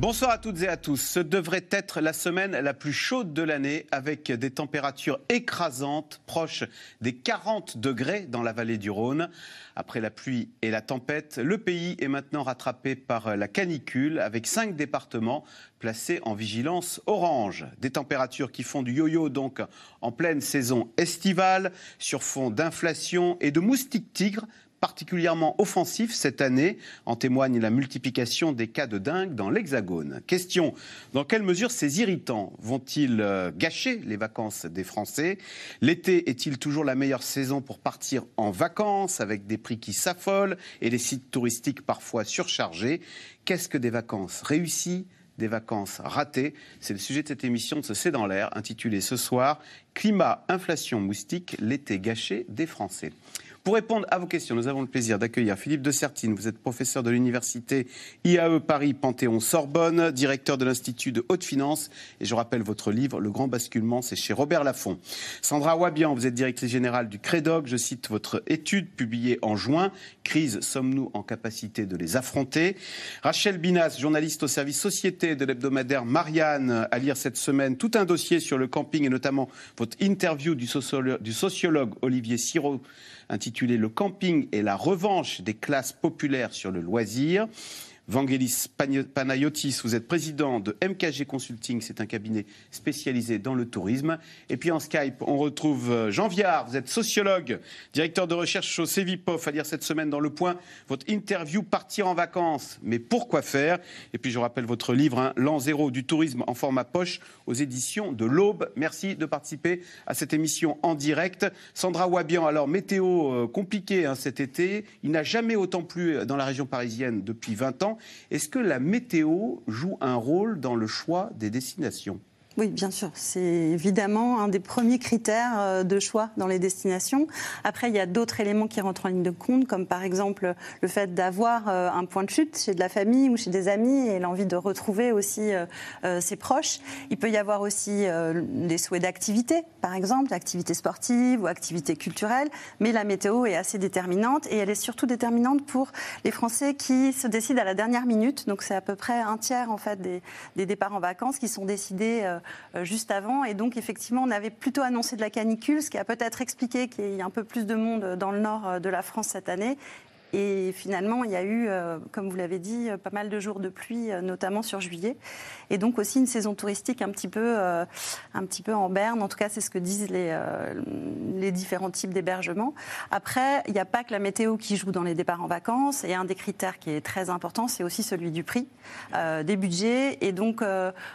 Bonsoir à toutes et à tous. Ce devrait être la semaine la plus chaude de l'année avec des températures écrasantes proches des 40 degrés dans la vallée du Rhône. Après la pluie et la tempête, le pays est maintenant rattrapé par la canicule avec cinq départements placés en vigilance orange. Des températures qui font du yo-yo donc en pleine saison estivale sur fond d'inflation et de moustiques tigres particulièrement offensif cette année. En témoigne la multiplication des cas de dingue dans l'Hexagone. Question dans quelle mesure ces irritants vont-ils euh, gâcher les vacances des Français? L'été est-il toujours la meilleure saison pour partir en vacances avec des prix qui s'affolent et des sites touristiques parfois surchargés? Qu'est-ce que des vacances réussies des vacances ratées? C'est le sujet de cette émission de ce C'est dans l'air, intitulée ce soir Climat, inflation, moustique, l'été gâché des Français. Pour répondre à vos questions, nous avons le plaisir d'accueillir Philippe de Sertine. Vous êtes professeur de l'université IAE Paris Panthéon-Sorbonne, directeur de l'Institut de haute finance. Et je rappelle votre livre, Le Grand Basculement, c'est chez Robert Laffont. Sandra Wabian, vous êtes directrice générale du CREDOC. Je cite votre étude publiée en juin. Crise, sommes-nous en capacité de les affronter? Rachel Binas, journaliste au service société de l'hebdomadaire Marianne, à lire cette semaine tout un dossier sur le camping et notamment votre interview du sociologue, Olivier Siro intitulé Le camping et la revanche des classes populaires sur le loisir. Vangelis Panayotis, vous êtes président de MKG Consulting, c'est un cabinet spécialisé dans le tourisme. Et puis en Skype, on retrouve euh, Jean Viard, vous êtes sociologue, directeur de recherche au CEVIPOF, à lire cette semaine dans Le Point, votre interview Partir en vacances, mais pourquoi faire? Et puis je rappelle votre livre, hein, L'an zéro du tourisme en format poche, aux éditions de l'Aube. Merci de participer à cette émission en direct. Sandra Wabian, alors météo euh, compliquée hein, cet été, il n'a jamais autant plu dans la région parisienne depuis 20 ans. Est-ce que la météo joue un rôle dans le choix des destinations? Oui, bien sûr. C'est évidemment un des premiers critères euh, de choix dans les destinations. Après, il y a d'autres éléments qui rentrent en ligne de compte, comme par exemple le fait d'avoir euh, un point de chute chez de la famille ou chez des amis et l'envie de retrouver aussi euh, ses proches. Il peut y avoir aussi des souhaits d'activité, par exemple, activité sportive ou activité culturelle. Mais la météo est assez déterminante et elle est surtout déterminante pour les Français qui se décident à la dernière minute. Donc c'est à peu près un tiers en fait des, départs en vacances qui sont décidés juste avant. Et donc, effectivement, on avait plutôt annoncé de la canicule, ce qui a peut-être expliqué qu'il y ait un peu plus de monde dans le nord euh, de la France cette année. Et finalement, il y a eu, euh, comme vous l'avez dit, pas mal de jours de pluie, notamment sur juillet. Et donc aussi une saison touristique un petit peu, un petit peu en berne. En tout cas, c'est ce que disent les, les différents types d'hébergements. Après, il n'y a pas que la météo qui joue dans les départs en vacances. Et un des critères qui est très important, c'est aussi celui du prix, des budgets. Et donc,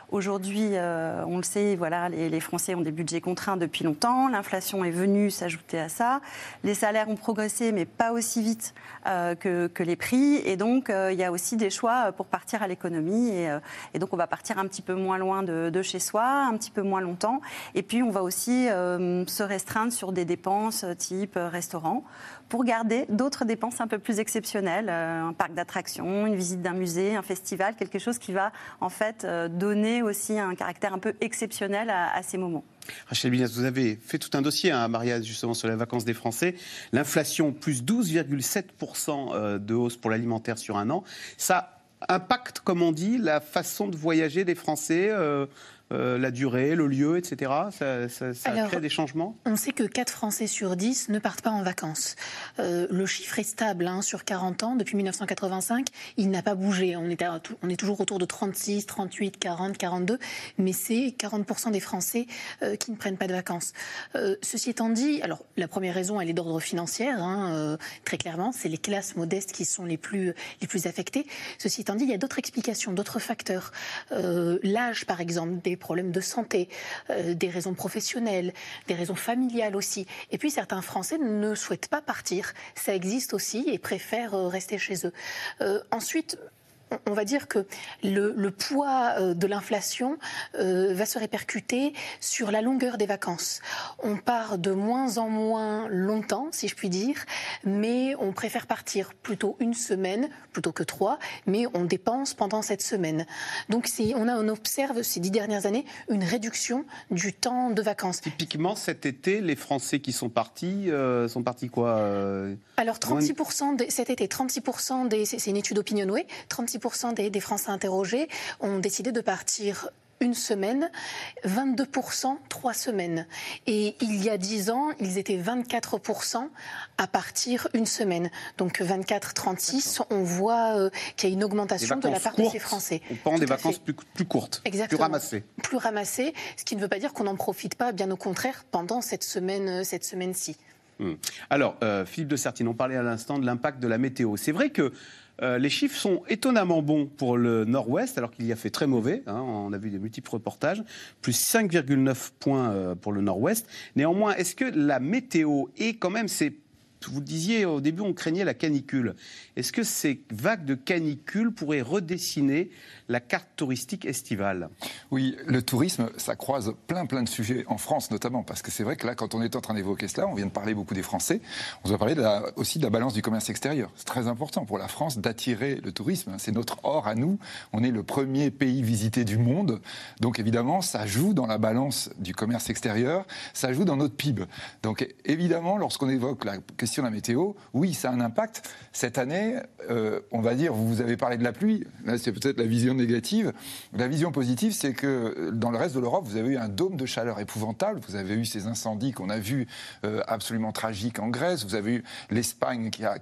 aujourd'hui, on le sait, voilà, les, Français ont des budgets contraints depuis longtemps. L'inflation est venue s'ajouter à ça. Les salaires ont progressé, mais pas aussi vite euh, que, les prix. Et donc, euh, il y a aussi des choix pour partir à l'économie. Et, euh, donc, on va partir un petit peu moins loin de, chez soi, un petit peu moins longtemps. Et puis, on va aussi se restreindre sur des dépenses type restaurant pour garder d'autres dépenses un peu plus exceptionnelles, euh, un parc d'attractions, une visite d'un musée, un festival, quelque chose qui va en fait euh, donner aussi un caractère un peu exceptionnel à, ces moments. Rachel Binas, vous avez fait tout un dossier, hein, justement sur les vacances des Français. L'inflation, plus 12,7% euh, de hausse pour l'alimentaire sur un an. Ça impacte, comme on dit, la façon de voyager des Français euh, la durée, le lieu, etc. Ça, ça, crée des changements? On sait que 4 Français sur 10 ne partent pas en vacances. Euh, le chiffre est stable hein, sur 40 ans. Depuis 1985, il n'a pas bougé. On est, on est toujours autour de 36, 38, 40, 42. Mais c'est 40% des Français euh, qui ne prennent pas de vacances. ceci étant dit, alors la première raison, elle est d'ordre financier, hein, très clairement. C'est les classes modestes qui sont les plus, les plus affectées. Ceci étant dit, il y a d'autres explications, d'autres facteurs. L'âge, par exemple, des problèmes de santé, euh, des raisons professionnelles, des raisons familiales aussi. Et puis certains Français ne souhaitent pas partir. Ça existe aussi et préfèrent euh, rester chez eux. Euh, ensuite, on va dire que le, poids euh, de l'inflation euh, va se répercuter sur la longueur des vacances. On part de moins en moins longtemps, si je puis dire, mais on préfère partir plutôt une semaine plutôt que trois, mais on dépense pendant cette semaine. Donc on, a, on observe ces dix dernières années une réduction du temps de vacances. Typiquement, cet été, les Français qui sont partis, euh, sont partis quoi Alors 36% cet été, 36% des, c'est une étude Opinionway, 36 des, des Français interrogés ont décidé de partir une semaine, 22% trois semaines. Et il y a 10 ans, ils étaient 24% à partir une semaine. Donc 24-36, on voit euh, qu'il y a une augmentation de la part de ces Français. On prend des vacances plus, courtes, plus ramassées. Plus ramassées, ce qui ne veut pas dire qu'on n'en profite pas, bien au contraire, pendant cette semaine, cette semaine-ci. Hmm. Alors, euh, Philippe de Sertine, on parlait à l'instant de l'impact de la météo. C'est vrai que euh, les chiffres sont étonnamment bons pour le nord-ouest, alors qu'il y a fait très mauvais. Hein, on a vu des multiples reportages. Plus 5,9 points euh, pour le nord-ouest. Néanmoins, est-ce que la météo est quand même, vous le disiez au début, on craignait la canicule. Est-ce que ces vagues de canicule pourraient redessiner la carte touristique estivale? Oui, le tourisme, ça croise plein plein de sujets, en France notamment, parce que c'est vrai que là, quand on est en train d'évoquer cela, on vient de parler beaucoup des Français, on doit parler aussi de la balance du commerce extérieur. C'est très important pour la France d'attirer le tourisme, c'est notre or à nous, on est le premier pays visité du monde, donc évidemment, ça joue dans la balance du commerce extérieur, ça joue dans notre PIB. Donc évidemment, lorsqu'on évoque la question de la météo, oui, ça a un impact. Cette année, euh, on va dire, vous avez parlé de la pluie, là c'est peut-être la vision négative. La vision positive, c'est que dans le reste de l'Europe, vous avez eu un dôme de chaleur épouvantable. Vous avez eu ces incendies qu'on a vus euh, absolument tragiques en Grèce. Vous avez eu l'Espagne qui a,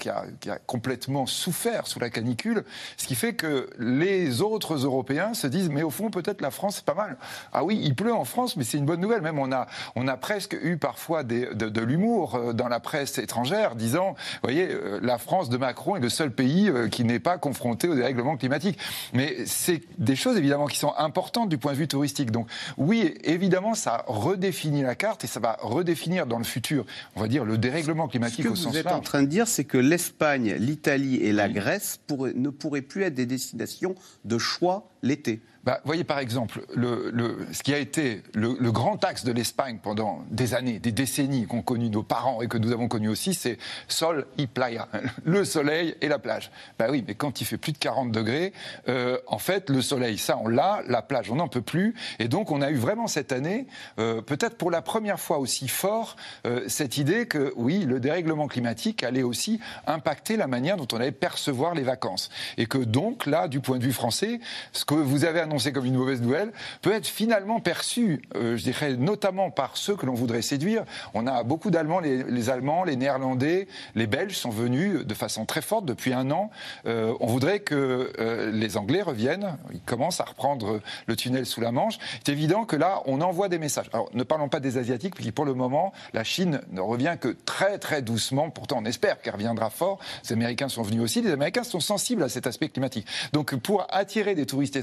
complètement souffert sous la canicule. Ce qui fait que les autres Européens se disent, mais au fond, peut-être la France, c'est pas mal. Ah oui, il pleut en France, mais c'est une bonne nouvelle. Même on a, presque eu parfois de, l'humour euh, dans la presse étrangère, disant, vous voyez, euh, la France de Macron est le seul pays qui n'est pas confronté au dérèglement climatique. Mais c'est des choses évidemment qui sont importantes du point de vue touristique. Donc oui, évidemment, ça redéfinit la carte et ça va redéfinir dans le futur, on va dire, le dérèglement climatique au sens large. Ce que vous êtes en train de dire, c'est que l'Espagne, l'Italie et la Grèce ne pourraient plus être des destinations de choix l'été. Bah, voyez par exemple, le, ce qui a été le, grand axe de l'Espagne pendant des années, des décennies qu'ont connu nos parents et que nous avons connu aussi, c'est sol y playa, le soleil et la plage. Bah oui, mais quand il fait plus de 40 degrés, euh, en fait, le soleil, ça on l'a, la plage, on n'en peut plus. Et donc on a eu vraiment cette année, euh, peut-être pour la première fois aussi fort, euh, cette idée que oui, le dérèglement climatique allait aussi impacter la manière dont on allait percevoir les vacances. Et que donc là, du point de vue français, ce vous avez annoncé comme une mauvaise nouvelle, peut être finalement perçu, euh, je dirais, notamment par ceux que l'on voudrait séduire. On a beaucoup d'Allemands, les, Allemands, les Néerlandais, les Belges sont venus de façon très forte depuis un an. Euh, on voudrait que euh, les Anglais reviennent, ils commencent à reprendre le tunnel sous la Manche. C'est évident que là, on envoie des messages. Alors, ne parlons pas des Asiatiques, qui pour le moment, la Chine ne revient que très très doucement. Pourtant, on espère qu'elle reviendra fort. Les Américains sont venus aussi. Les Américains sont sensibles à cet aspect climatique. Donc, pour attirer des touristes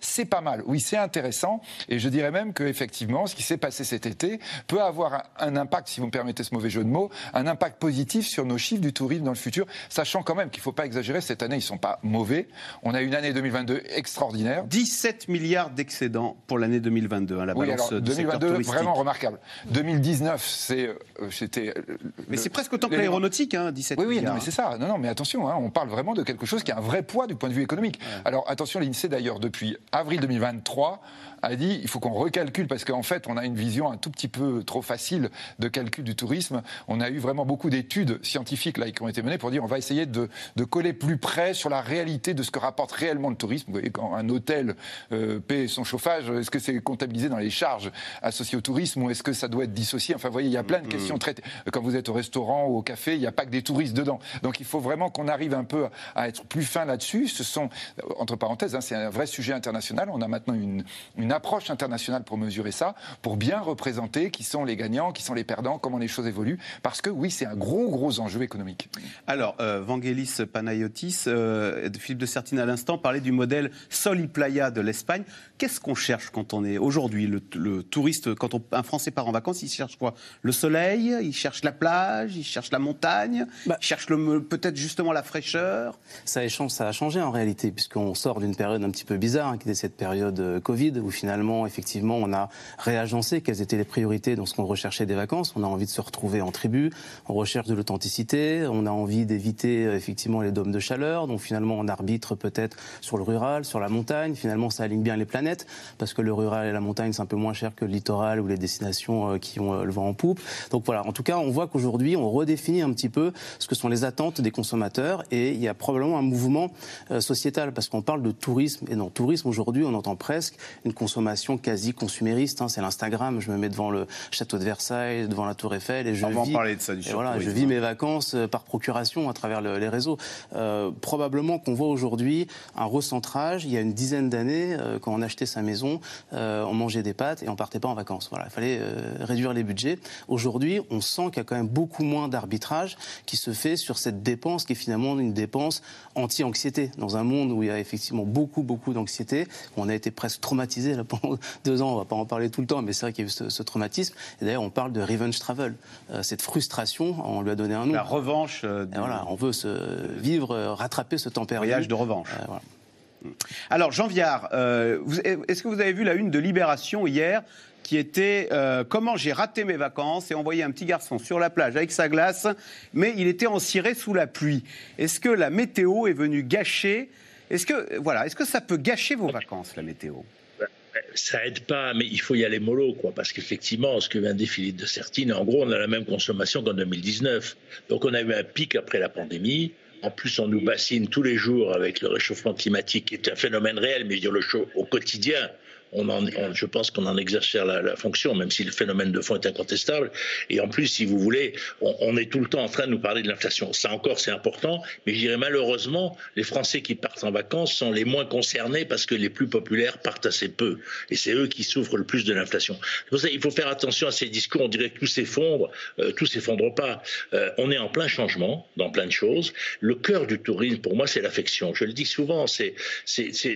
c'est pas mal. Oui, c'est intéressant. Et je dirais même qu'effectivement, ce qui s'est passé cet été peut avoir un, impact, si vous me permettez ce mauvais jeu de mots, un impact positif sur nos chiffres du tourisme dans le futur, sachant quand même qu'il ne faut pas exagérer, cette année, ils ne sont pas mauvais. On a une année 2022 extraordinaire. 17 milliards d'excédents pour l'année 2022, hein, la oui, alors, 2022, vraiment remarquable. 2019, c'est, euh, c'était. Euh, mais c'est presque autant que l'aéronautique, hein, 17 oui, oui, milliards. Oui, mais c'est ça. Non, non, mais attention, hein, on parle vraiment de quelque chose qui a un vrai poids du point de vue économique. Alors attention, l'INSEE d'ailleurs, depuis avril 2023, a dit il faut qu'on recalcule parce qu'en fait on a une vision un tout petit peu trop facile de calcul du tourisme. On a eu vraiment beaucoup d'études scientifiques là qui ont été menées pour dire on va essayer de, de, coller plus près sur la réalité de ce que rapporte réellement le tourisme. Vous voyez quand un hôtel euh, paie son chauffage, est-ce que c'est comptabilisé dans les charges associées au tourisme ou est-ce que ça doit être dissocié? Enfin vous voyez il y a plein de mm-hmm. questions traitées. Quand vous êtes au restaurant ou au café, il n'y a pas que des touristes dedans. Donc il faut vraiment qu'on arrive un peu à être plus fin là-dessus. Ce sont entre parenthèses, hein, c'est un vrai sujet international international. On a maintenant une, une approche internationale pour mesurer ça, pour bien représenter qui sont les gagnants, qui sont les perdants, comment les choses évoluent. Parce que oui, c'est un gros, gros enjeu économique. Alors, euh, Vangelis Panayotis, euh, Philippe de Sertine à l'instant, parlait du modèle Sol Playa de l'Espagne. Qu'est-ce qu'on cherche quand on est aujourd'hui le, touriste, quand un Français part en vacances, il cherche quoi? Le soleil, il cherche la plage, il cherche la montagne, bah. il cherche peut-être justement la fraîcheur? Ça, ça a changé en réalité, puisqu'on sort d'une période un petit peu bizarre, hein, qui était cette période euh, Covid, où finalement, effectivement, on a réagencé quelles étaient les priorités dans ce qu'on recherchait des vacances. On a envie de se retrouver en tribu, on recherche de l'authenticité, on a envie d'éviter euh, effectivement les dômes de chaleur, donc finalement on arbitre peut-être sur le rural, sur la montagne. Finalement, ça aligne bien les planètes, parce que le rural et la montagne, c'est un peu moins cher que le littoral ou les destinations euh, qui ont le vent en poupe. Donc voilà, en tout cas, on voit qu'aujourd'hui, on redéfinit un petit peu ce que sont les attentes des consommateurs, et il y a probablement un mouvement sociétal, parce qu'on parle de tourisme, et dans tourisme, aujourd'hui, on entend presque une consommation quasi consumériste. Hein. c'est l'Instagram, je me mets devant le château de Versailles, devant la Tour Eiffel, et je on vis, parler de ça, du voilà, je vis mes vacances euh, par procuration à travers les réseaux. Euh, probablement qu'on voit aujourd'hui un recentrage. Il y a une dizaine d'années, euh, quand on achetait sa maison, on mangeait des pâtes et on partait pas en vacances. Voilà, il fallait réduire les budgets. Aujourd'hui, on sent qu'il y a quand même beaucoup moins d'arbitrage qui se fait sur cette dépense qui est finalement une dépense anti-anxiété. Dans un monde où il y a effectivement beaucoup, beaucoup d'anxiété, on a été presque traumatisé là, pendant deux ans. On va pas en parler tout le temps, mais c'est vrai qu'il y a eu ce, traumatisme. Et d'ailleurs, on parle de revenge travel. cette frustration, on lui a donné un nom. La revanche. Euh, voilà, on veut se vivre, euh, rattraper ce temps perdu. Voyage de revanche. Euh, Alors, Jean Viard, est-ce que vous avez vu la une de Libération hier qui était comment j'ai raté mes vacances? et envoyé un petit garçon sur la plage avec sa glace, mais il était en ciré sous la pluie. Est-ce que la météo est venue gâcher? Est-ce que voilà, est-ce que ça peut gâcher vos vacances la météo? Ça aide pas, mais il faut y aller mollo, quoi, parce qu'effectivement, ce que vient de Philippe de Sertine, en gros, on a la même consommation qu'en 2019. Donc, on a eu un pic après la pandémie. En plus, on nous bassine tous les jours avec le réchauffement climatique, qui est un phénomène réel, mais je veux dire, le chaud au quotidien je pense qu'on en exerce la, fonction, même si le phénomène de fond est incontestable. Et en plus, si vous voulez, on, est tout le temps en train de nous parler de l'inflation. Ça encore, c'est important, mais je dirais malheureusement, les Français qui partent en vacances sont les moins concernés parce que les plus populaires partent assez peu. Et c'est eux qui souffrent le plus de l'inflation. Il faut faire attention à ces discours. On dirait que tout s'effondre. Euh, tout s'effondre pas. Euh, on est en plein changement dans plein de choses. Le cœur du tourisme, pour moi, c'est l'affection. Je le dis souvent, c'est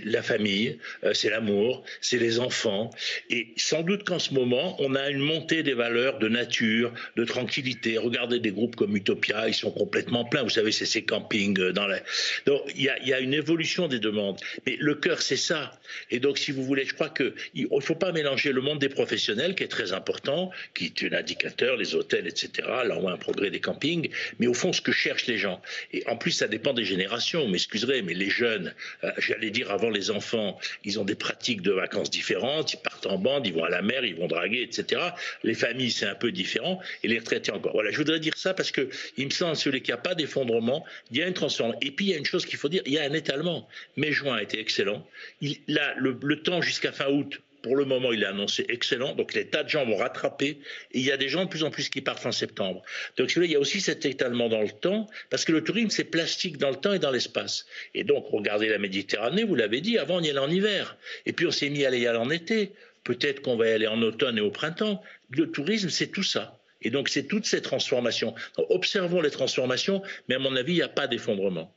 la famille, euh, c'est l'amour, c'est les enfants. Et sans doute qu'en ce moment, on a une montée des valeurs de nature, de tranquillité. Regardez des groupes comme Utopia, ils sont complètement pleins. Vous savez, c'est ces campings euh, dans la. Donc, il y a, une évolution des demandes. Mais le cœur, c'est ça. Et donc, si vous voulez, je crois qu'il ne faut pas mélanger le monde des professionnels, qui est très important, qui est un indicateur, les hôtels, etc. Là, on voit un progrès des campings. Mais au fond, ce que cherchent les gens. Et en plus, ça dépend des générations. M'excuserez, mais les jeunes, euh, j'allais dire avant les enfants, ils ont des pratiques de vacances différentes, ils partent en bande, ils vont à la mer, ils vont draguer, etc. Les familles, c'est un peu différent, et les retraités encore. Voilà, je voudrais dire ça parce que il me semble, celui qui n'y a pas d'effondrement, il y a une transformation. Et puis, il y a une chose qu'il faut dire, il y a un étalement. Mai juin a été excellent. Il, là, le temps jusqu'à fin août, pour le moment, il est annoncé excellent. Donc, les tas de gens vont rattraper. Il y a des gens de plus en plus qui partent en septembre. Donc, il y a aussi cet étalement dans le temps, parce que le tourisme, c'est plastique dans le temps et dans l'espace. Et donc, regardez la Méditerranée, vous l'avez dit, avant, on y allait en hiver. Et puis, on s'est mis à y aller en été. Peut-être qu'on va y aller en automne et au printemps. Le tourisme, c'est tout ça. Et donc, c'est toutes ces transformations. observons les transformations, mais à mon avis, il n'y a pas d'effondrement.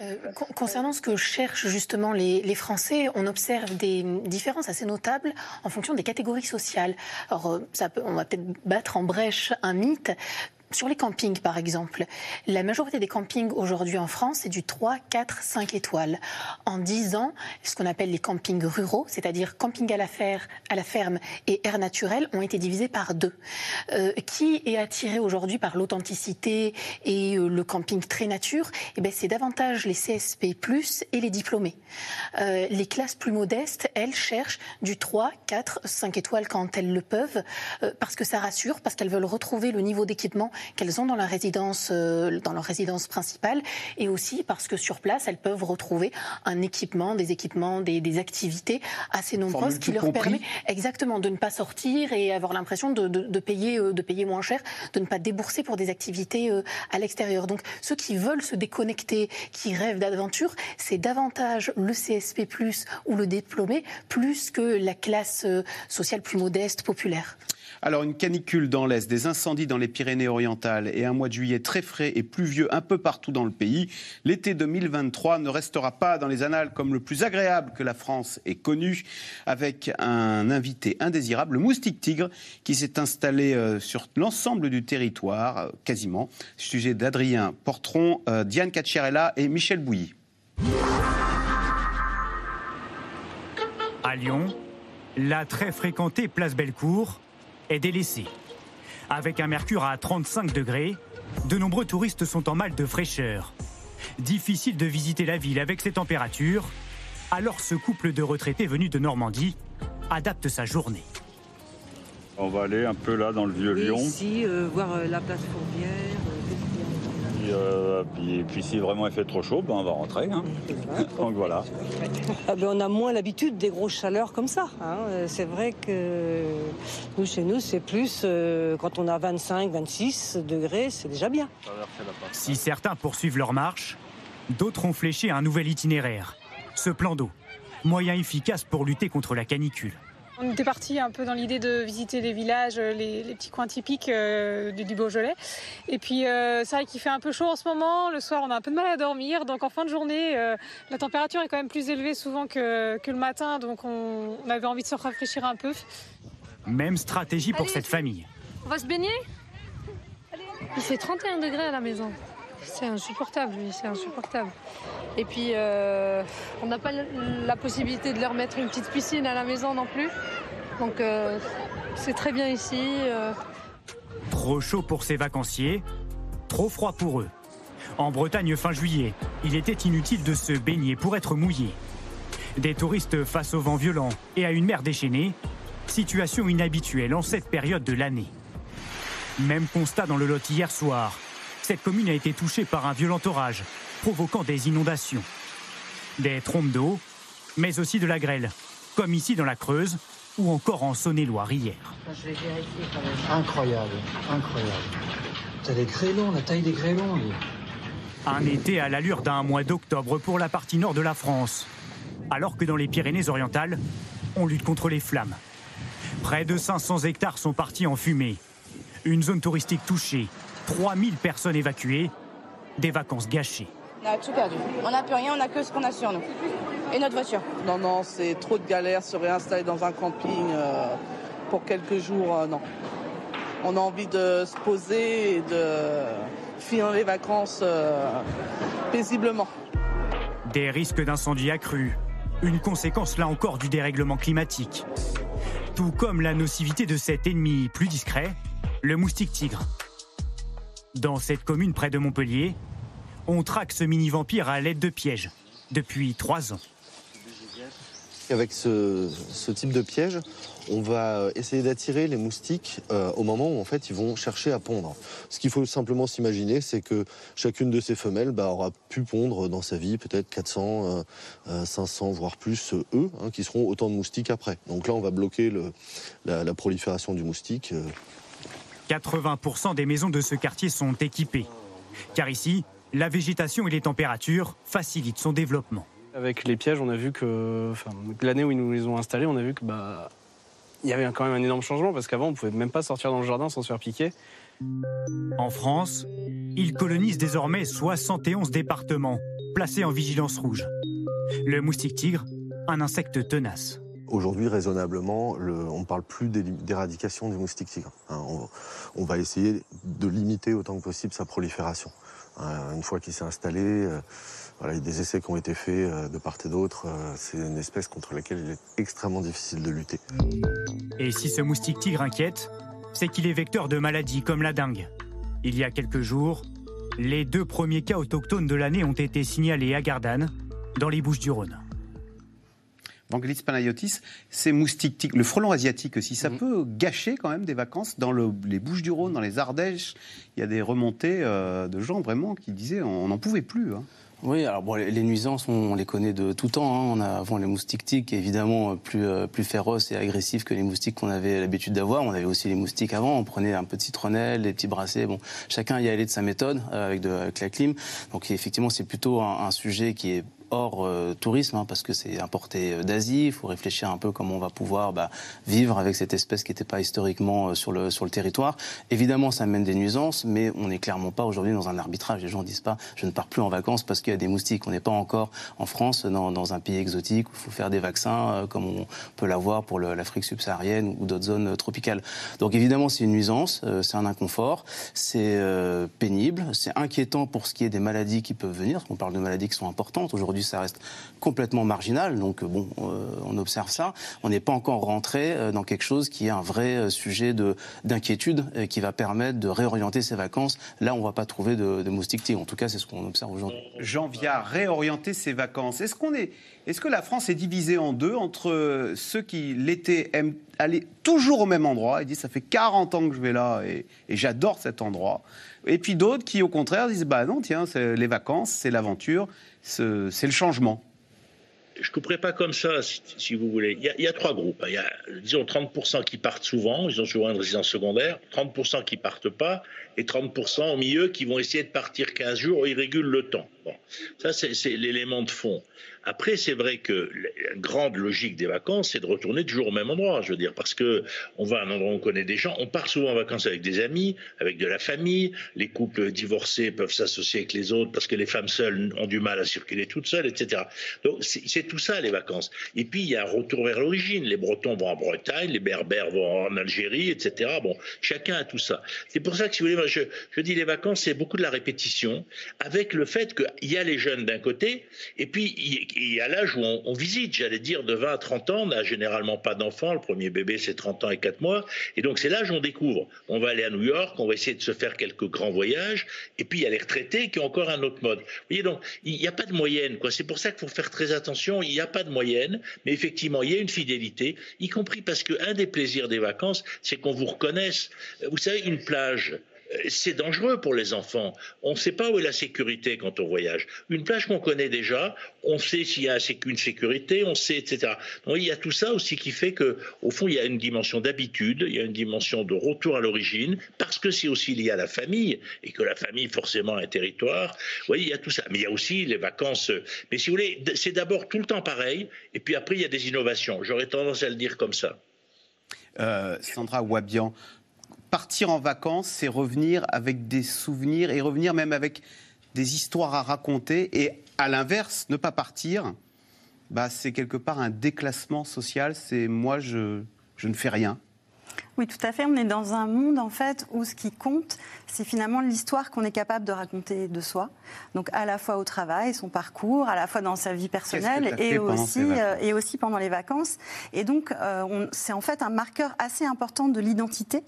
Euh, concernant ce que cherchent justement les, Français, on observe des différences assez notables en fonction des catégories sociales. Alors, euh, peut, on va peut-être battre en brèche un mythe. Sur les campings, par exemple, la majorité des campings aujourd'hui en France, c'est du 3, 4, 5 étoiles. En 10 ans, ce qu'on appelle les campings ruraux, c'est-à-dire camping à la, ferme et air naturel, ont été divisés par deux. Euh, qui est attiré aujourd'hui par l'authenticité et euh, le camping très nature? Eh ben, C'est davantage les CSP+, et les diplômés. Euh, les classes plus modestes, elles, cherchent du 3, 4, 5 étoiles quand elles le peuvent, parce que ça rassure, parce qu'elles veulent retrouver le niveau d'équipement qu'elles ont dans la résidence, euh, dans leur résidence principale, et aussi parce que sur place, elles peuvent retrouver un équipement, des équipements, des, activités assez nombreuses qui leur permet exactement de ne pas sortir et avoir l'impression de, payer, euh, de payer moins cher, de ne pas débourser pour des activités euh, à l'extérieur. Donc ceux qui veulent se déconnecter, qui rêvent d'aventure, c'est davantage le CSP+ ou le diplômé plus que la classe sociale plus modeste, populaire. Alors, une canicule dans l'Est, des incendies dans les Pyrénées-Orientales et un mois de juillet très frais et pluvieux un peu partout dans le pays. L'été 2023 ne restera pas dans les annales comme le plus agréable que la France ait connu, avec un invité indésirable, le moustique tigre, qui s'est installé euh, sur l'ensemble du territoire, euh, quasiment. Sujet d'Adrien Portron, euh, Diane Cacciarella et Michel Bouilly. À Lyon, la très fréquentée place Bellecour est délaissée. Avec un mercure à 35 degrés, de nombreux touristes sont en mal de fraîcheur. Difficile de visiter la ville avec ces températures, alors ce couple de retraités venus de Normandie adapte sa journée. On va aller un peu là dans le vieux Lyon. Ici, euh, voir euh, la place Fourvière. Euh, puis, puis, si vraiment il fait trop chaud, ben on va rentrer. Hein. Donc voilà. Ah ben on a moins l'habitude des grosses chaleurs comme ça. Hein. C'est vrai que nous, chez nous, c'est plus quand on a 25, 26 degrés, c'est déjà bien. Si certains poursuivent leur marche, d'autres ont fléché un nouvel itinéraire. Ce plan d'eau, moyen efficace pour lutter contre la canicule. On était parti un peu dans l'idée de visiter les villages, les, petits coins typiques euh, du, Beaujolais. Et puis euh, c'est vrai qu'il fait un peu chaud en ce moment. Le soir, on a un peu de mal à dormir. Donc en fin de journée, euh, la température est quand même plus élevée souvent que, le matin. Donc on, avait envie de se rafraîchir un peu. Même stratégie pour cette famille. On va se baigner? Il fait 31 degrés à la maison. C'est insupportable, lui, c'est insupportable. Et puis, euh, on n'a pas la possibilité de leur mettre une petite piscine à la maison non plus. Donc, euh, c'est très bien ici. Euh. Trop chaud pour ces vacanciers, trop froid pour eux. En Bretagne, fin juillet, il était inutile de se baigner pour être mouillé. Des touristes face au vent violent et à une mer déchaînée, situation inhabituelle en cette période de l'année. Même constat dans le Lot hier soir, cette commune a été touchée par un violent orage, provoquant des inondations. Des trompes d'eau, mais aussi de la grêle, comme ici dans la Creuse ou encore en Saône-et-Loire hier. Incroyable, incroyable. T'as des grêlons, la taille des grêlons. Un été à l'allure d'un mois d'octobre pour la partie nord de la France. Alors que dans les Pyrénées-Orientales, on lutte contre les flammes. Près de 500 hectares sont partis en fumée. Une zone touristique touchée, 3000 personnes évacuées, des vacances gâchées. On a tout perdu. On n'a plus rien, on n'a que ce qu'on a sur nous. Et notre voiture. Non, non, c'est trop de galère se réinstaller dans un camping euh, pour quelques jours, euh, non. On a envie de se poser et de finir les vacances euh, paisiblement. Des risques d'incendie accrus, une conséquence là encore du dérèglement climatique. Tout comme la nocivité de cet ennemi plus discret, le moustique tigre. Dans cette commune près de Montpellier, on traque ce mini-vampire à l'aide de pièges depuis trois ans. Avec ce, type de piège, on va essayer d'attirer les moustiques euh, au moment où en fait ils vont chercher à pondre. Ce qu'il faut simplement s'imaginer, c'est que chacune de ces femelles bah, aura pu pondre dans sa vie peut-être 400, 500, euh, euh, voire plus œufs, hein, qui seront autant de moustiques après. Donc là, on va bloquer la, prolifération du moustique. 80% des maisons de ce quartier sont équipées. Car ici, la végétation et les températures facilitent son développement. Avec les pièges, on a vu que, l'année où ils nous les ont installés, on a vu que bah, il y avait quand même un énorme changement parce qu'avant, on pouvait même pas sortir dans le jardin sans se faire piquer. En France, ils colonisent désormais 71 départements placés en vigilance rouge. Le moustique tigre, un insecte tenace. Aujourd'hui, raisonnablement, on ne parle plus d'éradication du moustique tigre. Hein. on, va essayer de limiter autant que possible sa prolifération. Hein, une fois qu'il s'est installé, euh, voilà, il y a des essais qui ont été faits euh, de part et d'autre. Euh, c'est une espèce contre laquelle il est extrêmement difficile de lutter. Et si ce moustique tigre inquiète, c'est qu'il est vecteur de maladies comme la dengue. Il y a quelques jours, les deux premiers cas autochtones de l'année ont été signalés à Gardanne, dans les Bouches-du-Rhône. Vangelis Panayotis, ces moustiques, tiques, le frelon asiatique aussi, ça peut gâcher quand même des vacances dans le- les Bouches-du-Rhône, dans les Ardèches. Il y a des remontées euh, de gens vraiment qui disaient on n'en pouvait plus. hein. Oui, alors bon, les nuisances, on, les connaît de tout temps. hein. On a avant les moustiques tiques, évidemment plus euh, plus féroces et agressifs que les moustiques qu'on avait l'habitude d'avoir. On avait aussi les moustiques avant. On prenait un peu de citronnelle, des petits bracelets. Bon, chacun y allait de sa méthode euh, avec, de, avec la clim. Donc effectivement, c'est plutôt un, un sujet qui est hors euh, tourisme, hein, parce que c'est importé euh, d'Asie. Il faut réfléchir un peu comment on va pouvoir bah, vivre avec cette espèce qui n'était pas historiquement euh, sur, le, sur le territoire. Évidemment, ça amène des nuisances, mais on n'est clairement pas aujourd'hui dans un arbitrage. Les gens disent pas je ne pars plus en vacances parce qu'il y a des moustiques. On n'est pas encore en France, dans, dans un pays exotique où il faut faire des vaccins, euh, comme on peut l'avoir pour l'Afrique subsaharienne ou d'autres zones tropicales. Donc évidemment, c'est une nuisance, c'est un inconfort, c'est pénible, c'est inquiétant pour ce qui est des maladies qui peuvent venir. On parle de maladies qui sont importantes. Aujourd'hui, ça reste complètement marginal. Donc euh, bon, euh, on observe ça. On n'est pas encore rentré euh, dans quelque chose qui est un vrai sujet de- d'inquiétude qui va permettre de réorienter ses vacances. Là, on ne va pas trouver de, de moustiques. En tout cas, c'est ce qu'on observe aujourd'hui. Jean Viard, réorienter ses vacances. Est-ce qu'on est, est-ce que la France est divisée en deux entre ceux qui l'été aiment aller toujours au même endroit et disent ça fait 40 ans que je vais là et, j'adore cet endroit, et puis d'autres qui au contraire disent bah non tiens c'est les vacances, c'est l'aventure, c'est le changement. je ne couperai pas comme ça, si, vous voulez. Il y, a, trois groupes. Il y a, disons, 30% qui partent souvent, ils ont souvent une résidence secondaire, 30% qui partent pas, et 30% au milieu qui vont essayer de partir 15 jours, ils régulent le temps. Bon. Ça, c'est l'élément de fond. Après, c'est vrai que la grande logique des vacances, c'est de retourner toujours au même endroit, je veux dire, parce que on va à un endroit où on connaît des gens, on part souvent en vacances avec des amis, avec de la famille, les couples divorcés peuvent s'associer avec les autres parce que les femmes seules ont du mal à circuler toutes seules, etc. Donc, c'est tout ça, les vacances. Et puis, il y a un retour vers l'origine. Les Bretons vont en Bretagne, les Berbères vont en Algérie, etc. Bon, chacun a tout ça. C'est pour ça que, si vous voulez, moi, je, je dis les vacances, c'est beaucoup de la répétition, avec le fait qu'il y a les jeunes d'un côté, et puis y a l'âge où on, visite, j'allais dire, de 20 à 30 ans, on n'a généralement pas d'enfants, le premier bébé c'est 30 ans et 4 mois, et donc c'est l'âge où on découvre. On va aller à New York, on va essayer de se faire quelques grands voyages, et puis il y a les retraités qui ont encore un autre mode. Vous voyez, donc il n'y a pas de moyenne, quoi. C'est pour ça qu'il faut faire très attention, il n'y a pas de moyenne, mais effectivement, il y a une fidélité, y compris parce qu'un des plaisirs des vacances, c'est qu'on vous reconnaisse. Vous savez, une plage, c'est dangereux pour les enfants. On ne sait pas où est la sécurité quand on voyage. Une plage qu'on connaît déjà, on sait s'il y a une sécurité, on sait, etc. Donc il y a tout ça aussi qui fait que, au fond, il y a une dimension d'habitude, il y a une dimension de retour à l'origine, parce que c'est aussi lié à la famille et que la famille forcément a un territoire. Vous voyez, il y a tout ça. Mais il y a aussi les vacances. Mais si vous voulez, c'est d'abord tout le temps pareil, et puis après il y a des innovations. J'aurais tendance à le dire comme ça. Euh, Sandra Wabian, partir en vacances, c'est revenir avec des souvenirs et revenir même avec des histoires à raconter. Et à l'inverse, ne pas partir, bah, c'est quelque part un déclassement social. C'est moi, je, je ne fais rien. Oui, tout à fait. On est dans un monde en fait où ce qui compte, c'est finalement l'histoire qu'on est capable de raconter de soi. Donc à la fois au travail, son parcours, à la fois dans sa vie personnelle et aussi euh, et aussi pendant les vacances. Et donc euh, c'est en fait un marqueur assez important de l'identité.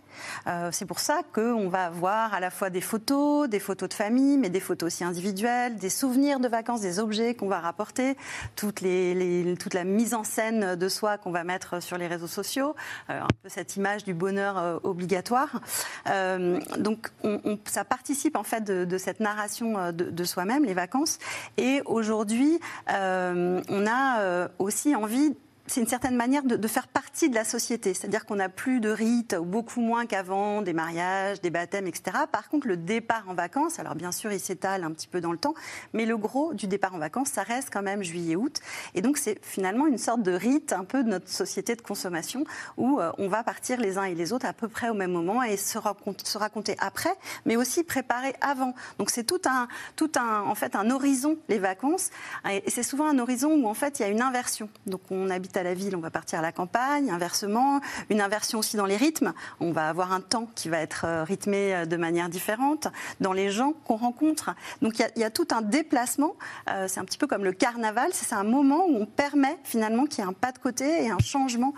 Euh, c'est pour ça qu'on va avoir à la fois des photos, des photos de famille, mais des photos aussi individuelles, des souvenirs de vacances, des objets qu'on va rapporter, toutes les, les- toute la mise en scène de soi qu'on va mettre sur les réseaux sociaux, euh, un peu cette image du bonheur euh, obligatoire. Euh, donc on- on- ça participe en fait de, cette narration euh, de, soi-même, les vacances. Et aujourd'hui, on a aussi envie c'est une certaine manière de, faire partie de la société. C'est-à-dire qu'on n'a plus de rites, ou beaucoup moins qu'avant, des mariages, des baptêmes, etc. Par contre, le départ en vacances, alors bien sûr, il s'étale un petit peu dans le temps, mais le gros du départ en vacances, ça reste quand même juillet-août. Et donc, c'est finalement une sorte de rite un peu de notre société de consommation où euh, on va partir les uns et les autres à peu près au même moment et se, se raconter après, mais aussi préparer avant. Donc, c'est tout un, tout un, en fait, un horizon, les vacances. Et c'est souvent un horizon où, en fait, il y a une inversion. Donc, on habite à la ville, on va partir à la campagne, inversement. Une inversion aussi dans les rythmes. On va avoir un temps qui va être euh, rythmé euh, de manière différente dans les gens qu'on rencontre. Donc, il y a- tout un déplacement. Euh, c'est un petit peu comme le carnaval. C'est un moment où on permet finalement qu'il y ait un pas de côté et un changement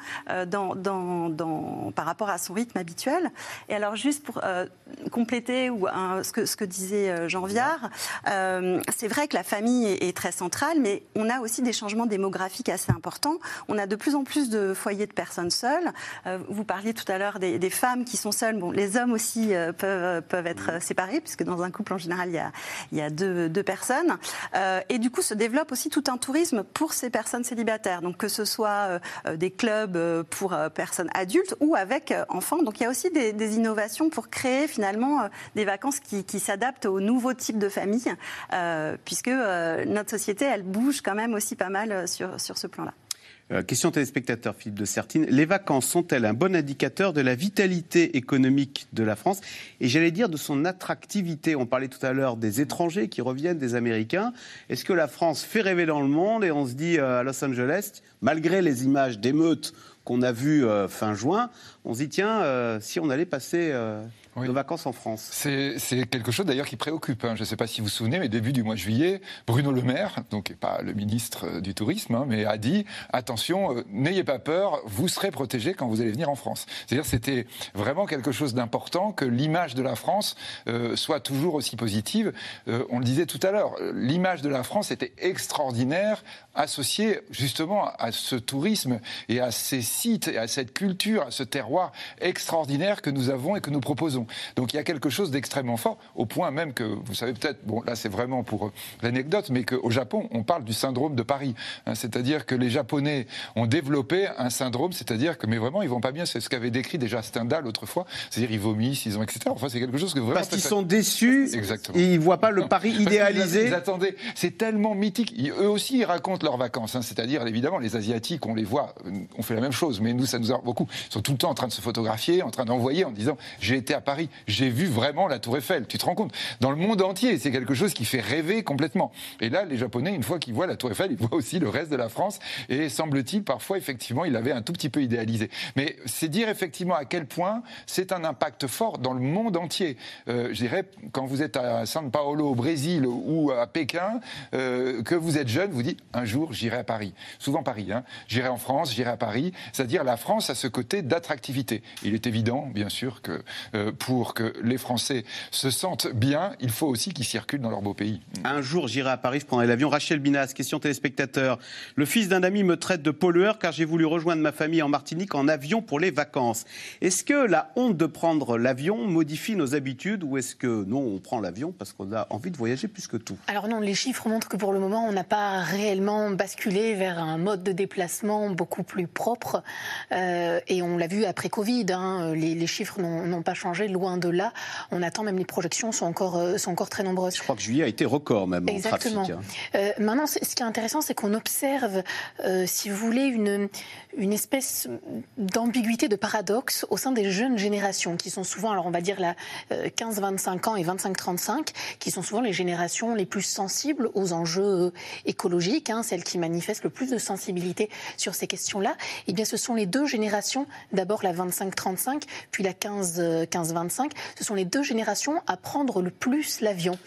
par rapport à son rythme habituel. Et alors, juste pour compléter ou, ce, que, disait Jean Viard, c'est vrai que la famille est très centrale, mais on a aussi des changements démographiques assez importants. On a de plus en plus de foyers de personnes seules. Euh, vous parliez tout à l'heure des, femmes qui sont seules. Bon, les hommes aussi euh, peuvent, peuvent être séparés, puisque dans un couple, en général, il y a, il y a deux, deux personnes. et du coup, se développe aussi tout un tourisme pour ces personnes célibataires. Donc, que ce soit des clubs pour personnes adultes ou avec enfants. Donc, il y a aussi des, des innovations pour créer finalement des vacances qui, qui s'adaptent aux nouveaux types de familles, puisque notre société, elle bouge quand même aussi pas mal sur, sur ce plan-là. Euh, question téléspectateur Philippe de Sertine. Les vacances sont-elles un bon indicateur de la vitalité économique de la France? Et j'allais dire de son attractivité On parlait tout à l'heure des étrangers qui reviennent, des Américains. Est-ce que la France fait rêver dans le monde et on se dit euh, à Los Angeles, malgré les images d'émeutes qu'on a vues euh, fin juin, on se dit tiens, si on allait passer de vacances en France. C'est quelque chose d'ailleurs qui préoccupe. Hein. Je ne sais pas si vous vous souvenez, mais début du mois de juillet, Bruno Le Maire, donc pas le ministre euh, du Tourisme, hein, mais a dit attention, euh, n'ayez pas peur, vous serez protégé quand vous allez venir en France. C'est-à-dire c'était vraiment quelque chose d'important que l'image de la France euh, soit toujours aussi positive. on le disait tout à l'heure, l'image de la France était extraordinaire, associée justement à ce tourisme et à ces sites et à cette culture, à ce terroir extraordinaire que nous avons et que nous proposons. Donc il y a quelque chose d'extrêmement fort, au point même que, vous savez peut-être, bon là c'est vraiment pour euh, l'anecdote, mais qu'au Japon, on parle du syndrome de Paris. Hein. c'est-à-dire que les Japonais ont développé un syndrome, c'est-à-dire que, mais vraiment, ils vont pas bien, c'est ce qu'avait décrit déjà Stendhal autrefois, c'est-à-dire ils vomissent, ils ont, etc. Enfin, c'est quelque chose que vraiment... Parce qu'ils sont déçus, Exactement. et ils voient pas le Paris idéalisé. Ils, attendez, c'est tellement mythique. eux aussi, ils racontent leurs vacances, hein. c'est-à-dire, évidemment, les Asiatiques, on les voit, on fait la même chose, mais nous, ça nous a beaucoup. Ils sont tout le temps en train de se photographier, en train d'envoyer, en disant, j'ai été à Paris, j'ai vu vraiment la Tour Eiffel. Tu te rends compte? Dans le monde entier, c'est quelque chose qui fait rêver complètement. Et là, les Japonais, une fois qu'ils voient la Tour Eiffel, ils voient aussi le reste de la France. Et semble-t-il, parfois, effectivement, ils l'avaient un tout petit peu idéalisé. Mais c'est dire effectivement à quel point c'est un impact fort dans le monde entier. Euh, je dirais, quand vous êtes à São Paulo, au Brésil ou à Pékin, euh, que vous êtes jeune, vous dites un jour j'irai à Paris. Souvent Paris. Hein. J'irai en France, j'irai à Paris. C'est-à-dire la France a ce côté d'attractivité. Il est évident, bien sûr, que euh, pour que les Français se sentent bien, il faut aussi qu'ils circulent dans leur beau pays. Un jour, j'irai à Paris, je prendrai l'avion. Rachel Binas, question téléspectateur. Le fils d'un ami me traite de pollueur car j'ai voulu rejoindre ma famille en Martinique en avion pour les vacances. Est-ce que la honte de prendre l'avion modifie nos habitudes ou est-ce que non, on prend l'avion parce qu'on a envie de voyager plus que tout? Alors non, les chiffres montrent que pour le moment, on n'a pas réellement basculé vers un mode de déplacement beaucoup plus propre. Euh, et on l'a vu après Covid, hein, les, les chiffres n'ont pas changé, loin de là on attend même les projections sont encore, euh, sont encore très nombreuses. Je crois que juillet a été record même Exactement. en trafic. Hein. Euh, maintenant, ce qui est intéressant, c'est qu'on observe, euh, si vous voulez, une, une espèce d'ambiguïté, de paradoxe au sein des jeunes générations, qui sont souvent, alors on va dire la 15-25 ans et 25-35, qui sont souvent les générations les plus sensibles aux enjeux écologiques, hein, celles qui manifestent le plus de sensibilité sur ces questions-là. Eh bien, ce sont les deux générations, d'abord la 25-35, puis la 15-25, ce sont les deux générations à prendre le plus l'avion.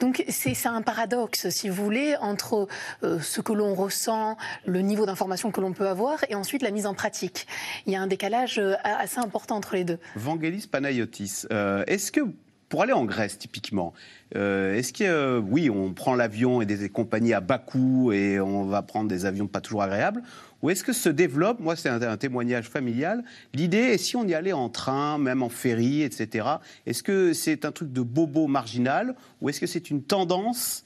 Donc c'est un paradoxe, si vous voulez, entre euh, ce que l'on ressent, le niveau d'information que l'on peut avoir, et ensuite la mise en pratique. Il y a un décalage euh, assez important entre les deux. Vangelis Panayotis, euh, est-ce que pour aller en Grèce, typiquement, est-ce que, oui, on prend l'avion et des compagnies à bas coût et on va prendre des avions pas toujours agréables ou est-ce que se développe, moi c'est un, témoignage familial, l'idée est si on y allait en train, même en ferry, etc., est-ce que c'est un truc de bobo marginal ou est-ce que c'est une tendance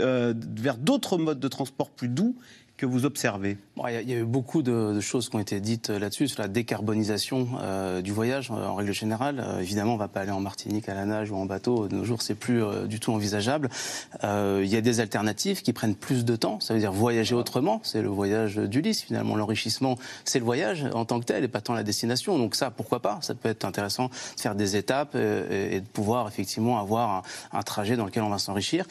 euh, vers d'autres modes de transport plus doux que vous observez? Il y, a eu beaucoup de, choses qui ont été dites euh, là-dessus, sur la décarbonisation euh, du voyage euh, en règle générale. évidemment, on ne va pas aller en Martinique à la nage ou en bateau. De nos jours, c'est plus du tout envisageable. Il y a des alternatives qui prennent plus de temps. Ça veut dire voyager autrement. C'est le voyage d'Ulysse, finalement. L'enrichissement, c'est le voyage en tant que tel et pas tant la destination. Donc ça, pourquoi pas? Ça peut être intéressant de faire des étapes et, de pouvoir effectivement avoir un, trajet dans lequel on va s'enrichir.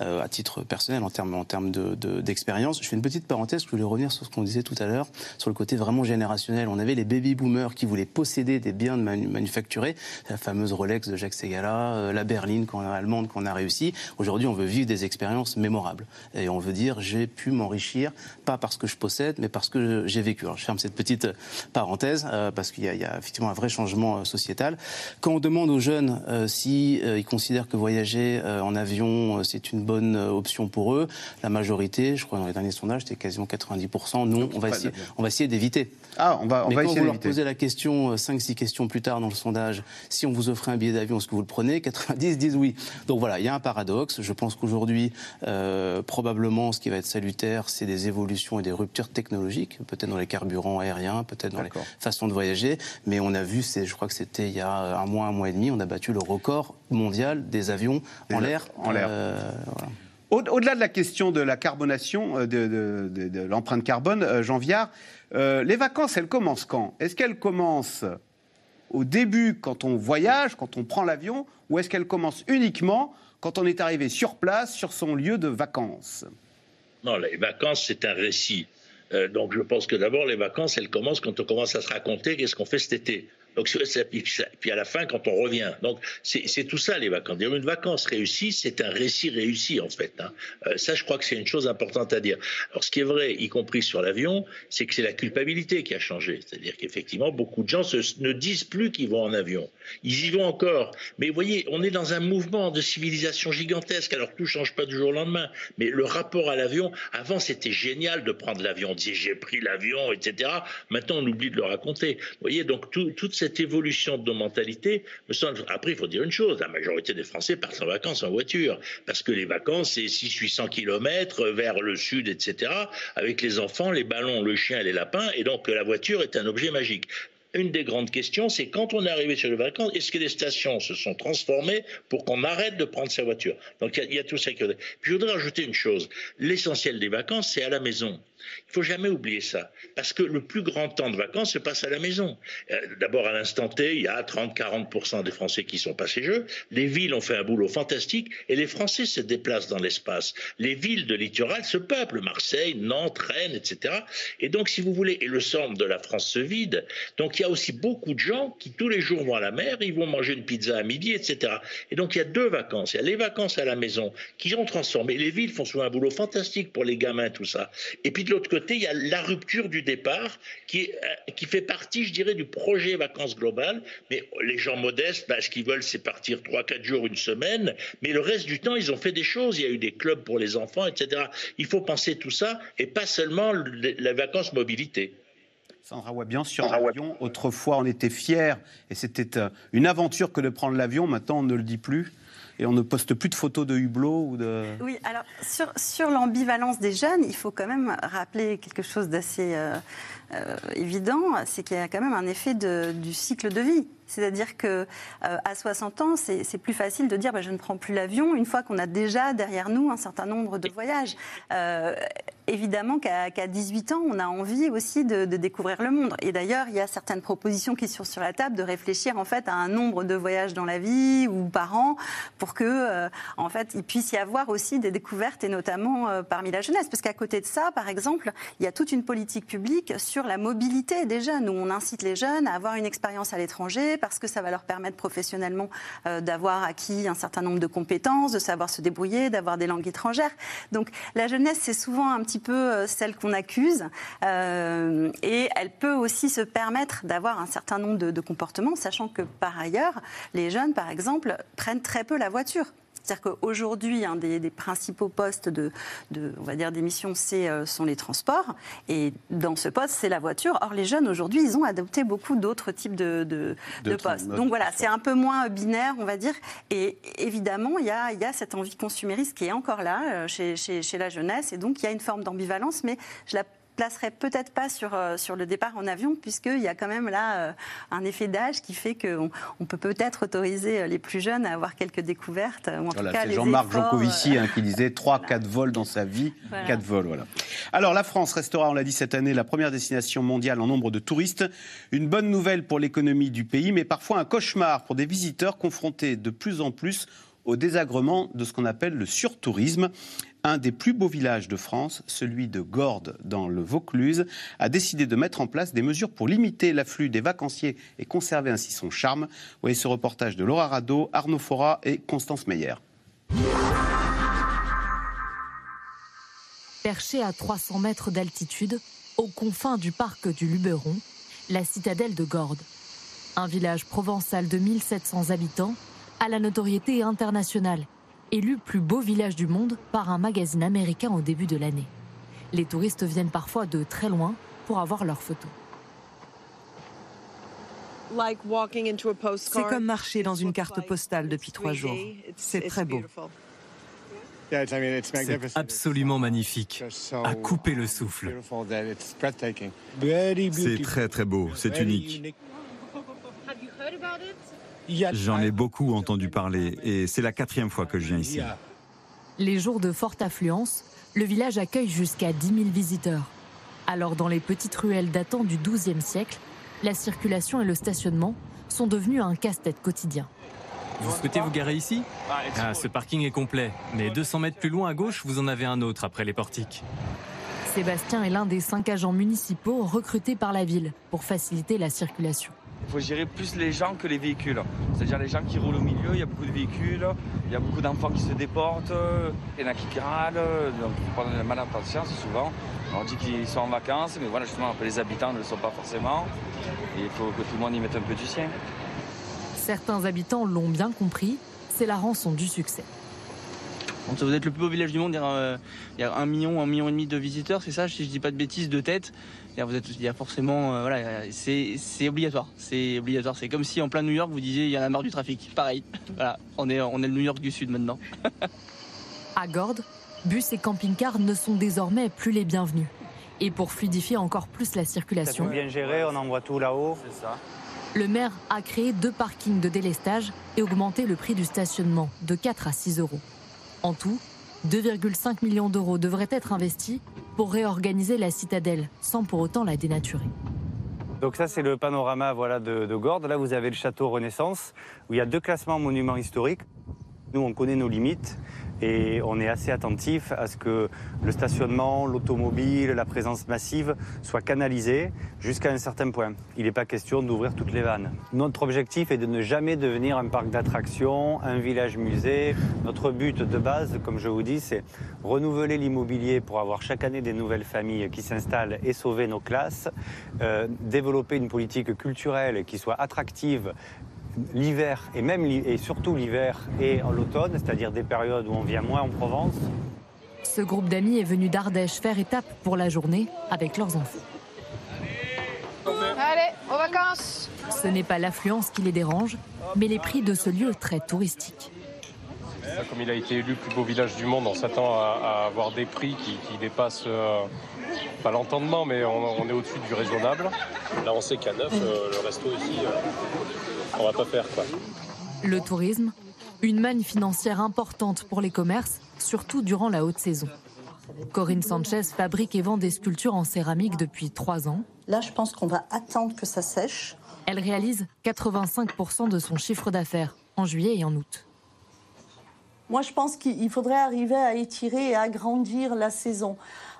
à titre personnel, en termes en termes d'expérience, je fais une petite parenthèse, je voulais revenir sur ce qu'on disait tout à l'heure, sur le côté vraiment générationnel. On avait les baby-boomers qui voulaient posséder des biens manufacturés, la fameuse Rolex de Jacques Segala, euh, la berline allemande qu'on a réussi. Aujourd'hui, on veut vivre des expériences mémorables. Et on veut dire, j'ai pu m'enrichir, pas parce que je possède, mais parce que j'ai vécu. Alors, je ferme cette petite parenthèse, euh, parce qu'il y, a effectivement un vrai changement euh, sociétal. Quand on demande aux jeunes si ils considèrent que voyager en avion, c'est une bonne option pour eux, la majorité, je crois dans les derniers sondages, c'est quasiment 90%. Non, on va, essayer, on va essayer d'éviter. Ah, on va, on Mais va quand essayer vous leur posez la question, 5-6 questions plus tard dans le sondage, si on vous offrait un billet d'avion, est-ce que vous le prenez? 90 disent oui. Donc voilà, il y a un paradoxe. Je pense qu'aujourd'hui, euh, probablement, ce qui va être salutaire, c'est des évolutions et des ruptures technologiques, peut-être dans les carburants aériens, peut-être dans les façons de voyager. Mais on a vu, je crois que c'était il y a un mois, un mois et demi, on a battu le record mondial des avions en l'air. en l'air. Euh, voilà. Au- Au-delà de la question de la carbonation, euh, de, de- l'empreinte carbone, euh, Jean Viard, euh, les vacances, elles commencent quand? Est-ce qu'elles commencent au début quand on voyage, quand on prend l'avion, ou est-ce qu'elles commencent uniquement quand on est arrivé sur place, sur son lieu de vacances? Non, les vacances, c'est un récit. Donc je pense que d'abord, les vacances, elles commencent quand on commence à se raconter qu'est-ce qu'on fait cet été. Donc, puis à la fin, quand on revient. Donc, c'est tout ça, les vacances. Une vacance réussie, c'est un récit réussi, en fait. hein. Euh, ça, je crois que c'est une chose importante à dire. Alors, ce qui est vrai, y compris sur l'avion, c'est que c'est la culpabilité qui a changé. C'est-à-dire qu'effectivement, beaucoup de gens ne disent plus qu'ils vont en avion. Ils y vont encore. Mais vous voyez, on est dans un mouvement de civilisation gigantesque. Alors, tout change pas du jour au lendemain. Mais le rapport à l'avion, avant, c'était génial de prendre l'avion. On disait, j'ai pris l'avion, etc. Maintenant, on oublie de le raconter. Vous voyez, donc, tout- toute cette évolution de nos mentalités, me semble... après, il faut dire une chose. La majorité des Français partent en vacances en voiture. Parce que les vacances, c'est 600-800 km vers le sud, etc. Avec les enfants, les ballons, le chien les lapins. Et donc, la voiture est un objet magique une des grandes questions, c'est quand on est arrivé sur les vacances, est-ce que les stations se sont transformées pour qu'on arrête de prendre sa voiture? Donc il y a- il y, a tout ça qui Puis je voudrais ajouter une chose. L'essentiel des vacances, c'est à la maison. Il faut jamais oublier ça. Parce que le plus grand temps de vacances se passe à la maison. Euh, D'abord, à l'instant T, il y a 30-40% des Français qui sont passés jeux. Les villes ont fait un boulot fantastique et les Français se déplacent dans l'espace. Les villes de littoral se peuplent. Marseille, Nantes, Rennes, etc. Et donc, si vous voulez, et le centre de la France se vide. Donc, il y a aussi beaucoup de gens qui, tous les jours, vont à la mer, ils vont manger une pizza à midi, etc. Et donc, il y a deux vacances. Il y a les vacances à la maison qui ont transformé. Les villes font souvent un boulot fantastique pour les gamins, tout ça. Et puis, de l'autre côté, il y a la rupture du départ qui, euh, qui fait partie, je dirais, du projet vacances globales. Mais les gens modestes, bah, ce qu'ils veulent, c'est partir 3-4 jours, une semaine. Mais le reste du temps, ils ont fait des choses. Il y a eu des clubs pour les enfants, etc. Il faut penser tout ça et pas seulement le- les vacances mobilité. Sandra Wabian, sur l'avion, autrefois on était fiers et c'était euh, une aventure que de prendre l'avion, maintenant on ne le dit plus et on ne poste plus de photos de hublots ou de... Oui, alors sur, l'ambivalence des jeunes, il faut quand même rappeler quelque chose d'assez euh, euh, évident, c'est qu'il y a quand même un effet du cycle de vie. C'est-à-dire que euh, à 60 ans, c'est plus facile de dire bah, je ne prends plus l'avion une fois qu'on a déjà derrière nous un certain nombre de voyages. Euh, évidemment qu'à qu'à 18 ans, on a envie aussi de, découvrir le monde. Et d'ailleurs, il y a certaines propositions qui sont sur la table de réfléchir en fait à un nombre de voyages dans la vie ou par an pour que euh, en fait il puisse y avoir aussi des découvertes et notamment parmi la jeunesse. Parce qu'à côté de ça, par exemple, il y a toute une politique publique sur la mobilité des jeunes où on incite les jeunes à avoir une expérience à l'étranger parce que ça va leur permettre professionnellement euh, d'avoir acquis un certain nombre de compétences, de savoir se débrouiller, d'avoir des langues étrangères. Donc la jeunesse, c'est souvent un petit peu euh, celle qu'on accuse euh, et elle peut aussi se permettre d'avoir un certain nombre de, de comportements, sachant que par ailleurs, les jeunes, par exemple, prennent très peu la voiture. C'est-à-dire qu'aujourd'hui, un des, des principaux postes de, de, on va dire, d'émission, c'est, euh, sont les transports. Et dans ce poste, c'est la voiture. Or, les jeunes, aujourd'hui, ils ont adopté beaucoup d'autres types de, de, de D'autres postes. Donc voilà, c'est un peu moins binaire, on va dire. Et évidemment, il y a, il y a cette envie consumériste qui est encore là euh, chez, chez, chez la jeunesse. Et donc, il y a une forme d'ambivalence, mais je la placerai peut-être pas sur, euh, sur le départ en avion, puisqu'il y a quand même là euh, un effet d'âge qui fait qu'on on peut peut-être autoriser euh, les plus jeunes à avoir quelques découvertes, ou en Voilà, tout cas c'est Jean-Marc Jancovici hein, qui disait 3-4 vols dans sa vie. Voilà. 4 vols, voilà. Alors, la France restera, on l'a dit cette année, la première destination mondiale en nombre de touristes. Une bonne nouvelle pour l'économie du pays, mais parfois un cauchemar pour des visiteurs confrontés de plus en plus au désagrément de ce qu'on appelle le surtourisme. Un des plus beaux villages de France, celui de Gordes dans le Vaucluse, a décidé de mettre en place des mesures pour limiter l'afflux des vacanciers et conserver ainsi son charme. Voyez ce reportage de Laura Rado, Arnaud Fora et Constance Meyer. Perché à 300 mètres d'altitude, aux confins du parc du Luberon, la citadelle de Gordes. Un village provençal de 1700 habitants à la notoriété internationale, élu plus beau village du monde par un magazine américain au début de l'année. Les touristes viennent parfois de très loin pour avoir leurs photos. C'est comme marcher dans une carte postale depuis trois jours. C'est très beau. C'est absolument magnifique, à couper le souffle. C'est très très beau, c'est unique. J'en ai beaucoup entendu parler et c'est la quatrième fois que je viens ici. Les jours de forte affluence, le village accueille jusqu'à 10 000 visiteurs. Alors dans les petites ruelles datant du XIIe siècle, la circulation et le stationnement sont devenus un casse-tête quotidien. Vous souhaitez vous garer ici? Ah, ce parking est complet, mais 200 mètres plus loin à gauche, vous en avez un autre après les portiques. Sébastien est l'un des cinq agents municipaux recrutés par la ville pour faciliter la circulation. Il faut gérer plus les gens que les véhicules. C'est-à-dire les gens qui roulent au milieu, il y a beaucoup de véhicules, il y a beaucoup d'enfants qui se déportent, il y en a qui râlent, donc il faut prendre mal en conscience souvent. On dit qu'ils sont en vacances, mais voilà, justement, les habitants ne le sont pas forcément. Et il faut que tout le monde y mette un peu du sien. Certains habitants l'ont bien compris, c'est la rançon du succès. Vous êtes le plus beau village du monde, il y a, euh, il y a un million, un million et demi de visiteurs, c'est ça, si je dis pas de bêtises, de tête. Vous êtes, il y a forcément, euh, voilà, c'est obligatoire. C'est obligatoire. C'est comme si en plein New York vous disiez il y en a marre du trafic. Pareil. Voilà, on est, on est le New York du Sud maintenant. à Gordes, bus et camping-cars ne sont désormais plus les bienvenus. Et pour fluidifier encore plus la circulation, bien géré, on envoie tout là-haut. Le maire a créé deux parkings de délestage et augmenté le prix du stationnement de 4 à 6 euros. En tout, 2,5 millions d'euros devraient être investis pour réorganiser la citadelle sans pour autant la dénaturer. Donc ça c'est le panorama voilà, de, de Gordes. Là vous avez le château Renaissance où il y a deux classements monuments historiques. Nous on connaît nos limites et on est assez attentif à ce que le stationnement, l'automobile, la présence massive soient canalisés jusqu'à un certain point. Il n'est pas question d'ouvrir toutes les vannes. Notre objectif est de ne jamais devenir un parc d'attractions, un village musée. Notre but de base, comme je vous dis, c'est renouveler l'immobilier pour avoir chaque année des nouvelles familles qui s'installent et sauver nos classes, euh, développer une politique culturelle qui soit attractive l'hiver, et même et surtout l'hiver et l'automne, c'est-à-dire des périodes où on vient moins en Provence. Ce groupe d'amis est venu d'Ardèche faire étape pour la journée avec leurs enfants. Allez, aux vacances Ce n'est pas l'affluence qui les dérange, mais les prix de ce lieu très touristique. Comme il a été élu plus beau village du monde, on s'attend à, avoir des prix qui, dépassent euh, pas l'entendement, mais on, est au-dessus du raisonnable. Là, on sait qu'à neuf, euh, le resto ici, euh, on va pas faire quoi. Le tourisme, une manne financière importante pour les commerces, surtout durant la haute saison. Corinne Sanchez fabrique et vend des sculptures en céramique depuis trois ans. Là, je pense qu'on va attendre que ça sèche. Elle réalise 85% de son chiffre d'affaires en juillet et en août. Moi, je pense qu'il faudrait arriver à étirer et agrandir la saison.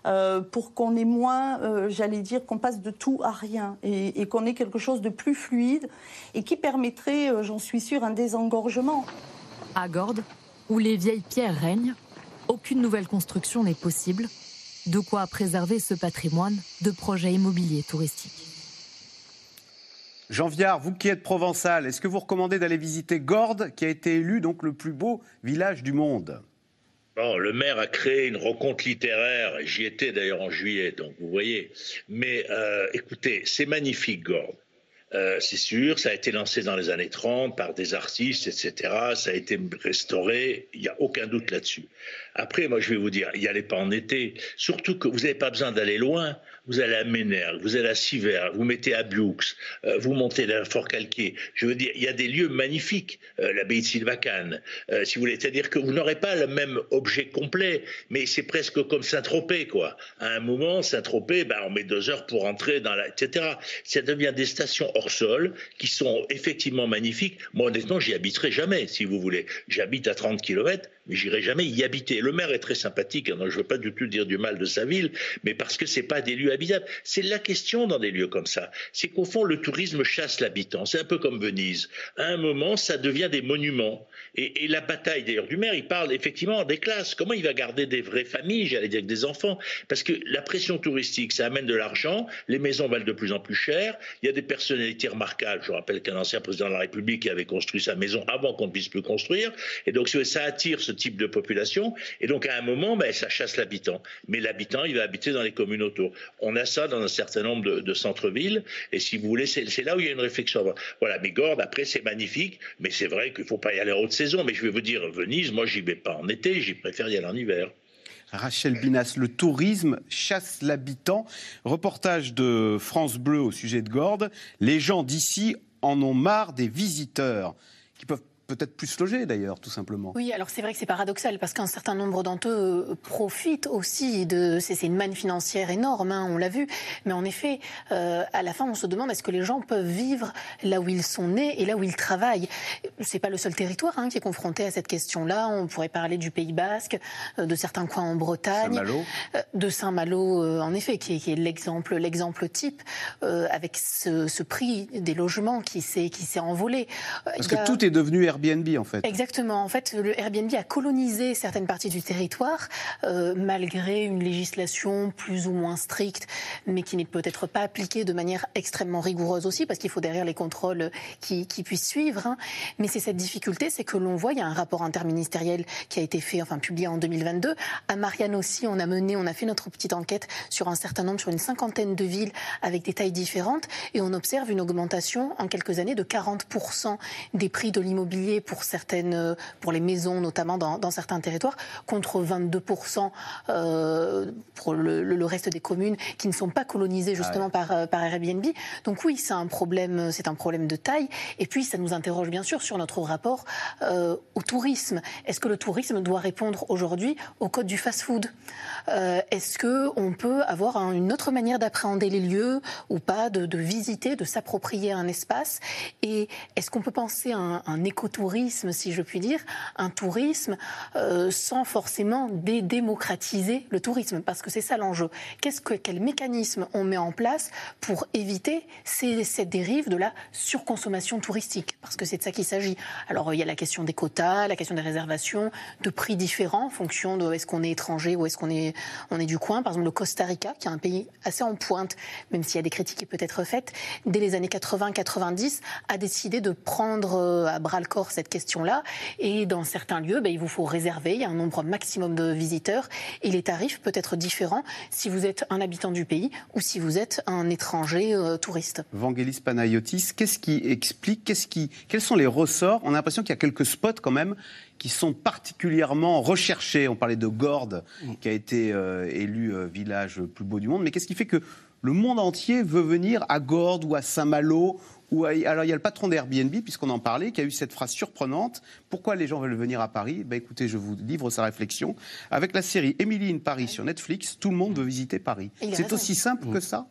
Euh, pour qu'on ait moins, euh, j'allais dire, qu'on passe de tout à rien et, qu'on ait quelque chose de plus fluide et qui permettrait, euh, j'en suis sûre, un désengorgement. À Gordes, où les vieilles pierres règnent, aucune nouvelle construction n'est possible. De quoi préserver ce patrimoine de projets immobiliers touristiques. Jean Viard, vous qui êtes provençal, est-ce que vous recommandez d'aller visiter Gordes, qui a été élu donc le plus beau village du monde? Le maire a créé une rencontre littéraire, j'y étais d'ailleurs en juillet, donc vous voyez. Mais euh, écoutez, c'est magnifique, Gordes. Euh, c'est sûr, ça a été lancé dans les années 30 par des artistes, etc. Ça a été restauré, il n'y a aucun doute là-dessus. Après, moi, je vais vous dire, n'y allez pas en été. Surtout que vous n'avez pas besoin d'aller loin vous allez à Ménère, vous allez à Sivert, vous mettez à Bioux, euh, vous montez à Fort Calquier. Je veux dire, il y a des lieux magnifiques, euh, l'abbaye de Sylvacane, euh, si vous voulez. C'est-à-dire que vous n'aurez pas le même objet complet, mais c'est presque comme Saint-Tropez, quoi. À un moment, Saint-Tropez, ben, on met deux heures pour entrer dans la, etc. Ça devient des stations hors sol qui sont effectivement magnifiques. Moi, honnêtement, j'y habiterai jamais, si vous voulez. J'habite à 30 km, mais j'irai jamais y habiter. Le maire est très sympathique, hein, je veux pas du tout dire du mal de sa ville, mais parce que c'est pas des lieux c'est la question dans des lieux comme ça. C'est qu'au fond, le tourisme chasse l'habitant. C'est un peu comme Venise. À un moment, ça devient des monuments. Et, la bataille d'ailleurs du maire, il parle effectivement des classes. Comment il va garder des vraies familles, j'allais dire des enfants? Parce que la pression touristique, ça amène de l'argent, les maisons valent de plus en plus cher, il y a des personnalités remarquables. Je rappelle qu'un ancien président de la République avait construit sa maison avant qu'on ne puisse plus construire. Et donc ça attire ce type de population. Et donc à un moment, ben, ça chasse l'habitant. Mais l'habitant, il va habiter dans les communes autour. On a ça dans un certain nombre de, centres-villes. Et si vous voulez, c'est là où il y a une réflexion. Voilà, mais Gordes, après, c'est magnifique. Mais c'est vrai qu'il ne faut pas y aller en haute saison. Mais je vais vous dire, Venise, moi, j'y vais pas en été, j'y préfère y aller en hiver. Rachel Binas, le tourisme chasse l'habitant. Reportage de France Bleu au sujet de Gordes. Les gens d'ici en ont marre des visiteurs qui peuvent peut-être plus logés d'ailleurs, tout simplement. Oui, alors c'est vrai que c'est paradoxal parce qu'un certain nombre d'entre eux euh, profitent aussi de. C'est une manne financière énorme, hein, on l'a vu. Mais en effet, euh, à la fin, on se demande est-ce que les gens peuvent vivre là où ils sont nés et là où ils travaillent? C'est pas le seul territoire hein, qui est confronté à cette question-là. On pourrait parler du Pays Basque, euh, de certains coins en Bretagne, Saint-Malo. de Saint-Malo, en effet, qui est, qui est l'exemple, l'exemple type, avec ce, ce, prix des logements qui s'est qui s'est envolé. Parce que tout est devenu Airbnb en fait. Exactement. En fait, le Airbnb a colonisé certaines parties du territoire euh, malgré une législation plus ou moins stricte, mais qui n'est peut-être pas appliquée de manière extrêmement rigoureuse aussi, parce qu'il faut derrière les contrôles qui, puissent suivre. Hein. Mais c'est cette difficulté, c'est que l'on voit, il y a un rapport interministériel qui a été fait, enfin publié en 2022. À Marianne aussi, on a mené, on a fait notre petite enquête sur un certain nombre, sur une cinquantaine de villes avec des tailles différentes, et on observe une augmentation en quelques années de 40% des prix de l'immobilier pour certaines, pour les maisons notamment dans, dans certains territoires, contre 22% euh, pour le, le, reste des communes qui ne sont pas colonisées justement ah ouais. par, euh, par Airbnb. Donc oui, c'est un problème, c'est un problème de taille. Et puis ça nous interroge bien sûr sur notre rapport euh, au tourisme. Est-ce que le tourisme doit répondre aujourd'hui au code du fast-food? Euh, Est-ce que on peut avoir un, une autre manière d'appréhender les lieux ou pas, de, de visiter, de s'approprier un espace? Et est-ce qu'on peut penser à un, un écotourisme, si je puis dire, un tourisme euh, sans forcément dédémocratiser le tourisme Parce que c'est ça l'enjeu. Qu'est-ce que quel mécanisme on met en place pour éviter cette dérive de la surconsommation touristique? Parce que c'est de ça qu'il s'agit. Alors il y a la question des quotas, la question des réservations, de prix différents en fonction de est-ce qu'on est étranger ou est-ce qu'on est on est du coin. Par exemple, le Costa Rica, qui est un pays assez en pointe, même s'il y a des critiques qui peuvent être faites, dès les années 80-90, a décidé de prendre à bras le corps cette question-là. Et dans certains lieux, ben, il vous faut réserver. Il y a un nombre maximum de visiteurs et les tarifs peuvent être différents si vous êtes un habitant du pays ou si vous êtes un étranger euh, touriste. Vangelis Panayotis, qu'est-ce qui explique, qu'est-ce qui, quels sont les ressorts? On a l'impression qu'il y a quelques spots quand même qui sont particulièrement recherchés. On parlait de Gordes, qui a été euh, élu euh, village plus beau du monde. Mais qu'est-ce qui fait que le monde entier veut venir à Gordes ou à Saint-Malo alors il y a le patron d'Airbnb, puisqu'on en parlait, qui a eu cette phrase surprenante. Pourquoi les gens veulent venir à Paris? Ben, Écoutez, je vous livre sa réflexion. Avec la série Emily in Paris sur Netflix, tout le monde veut visiter Paris. C'est aussi simple que ça?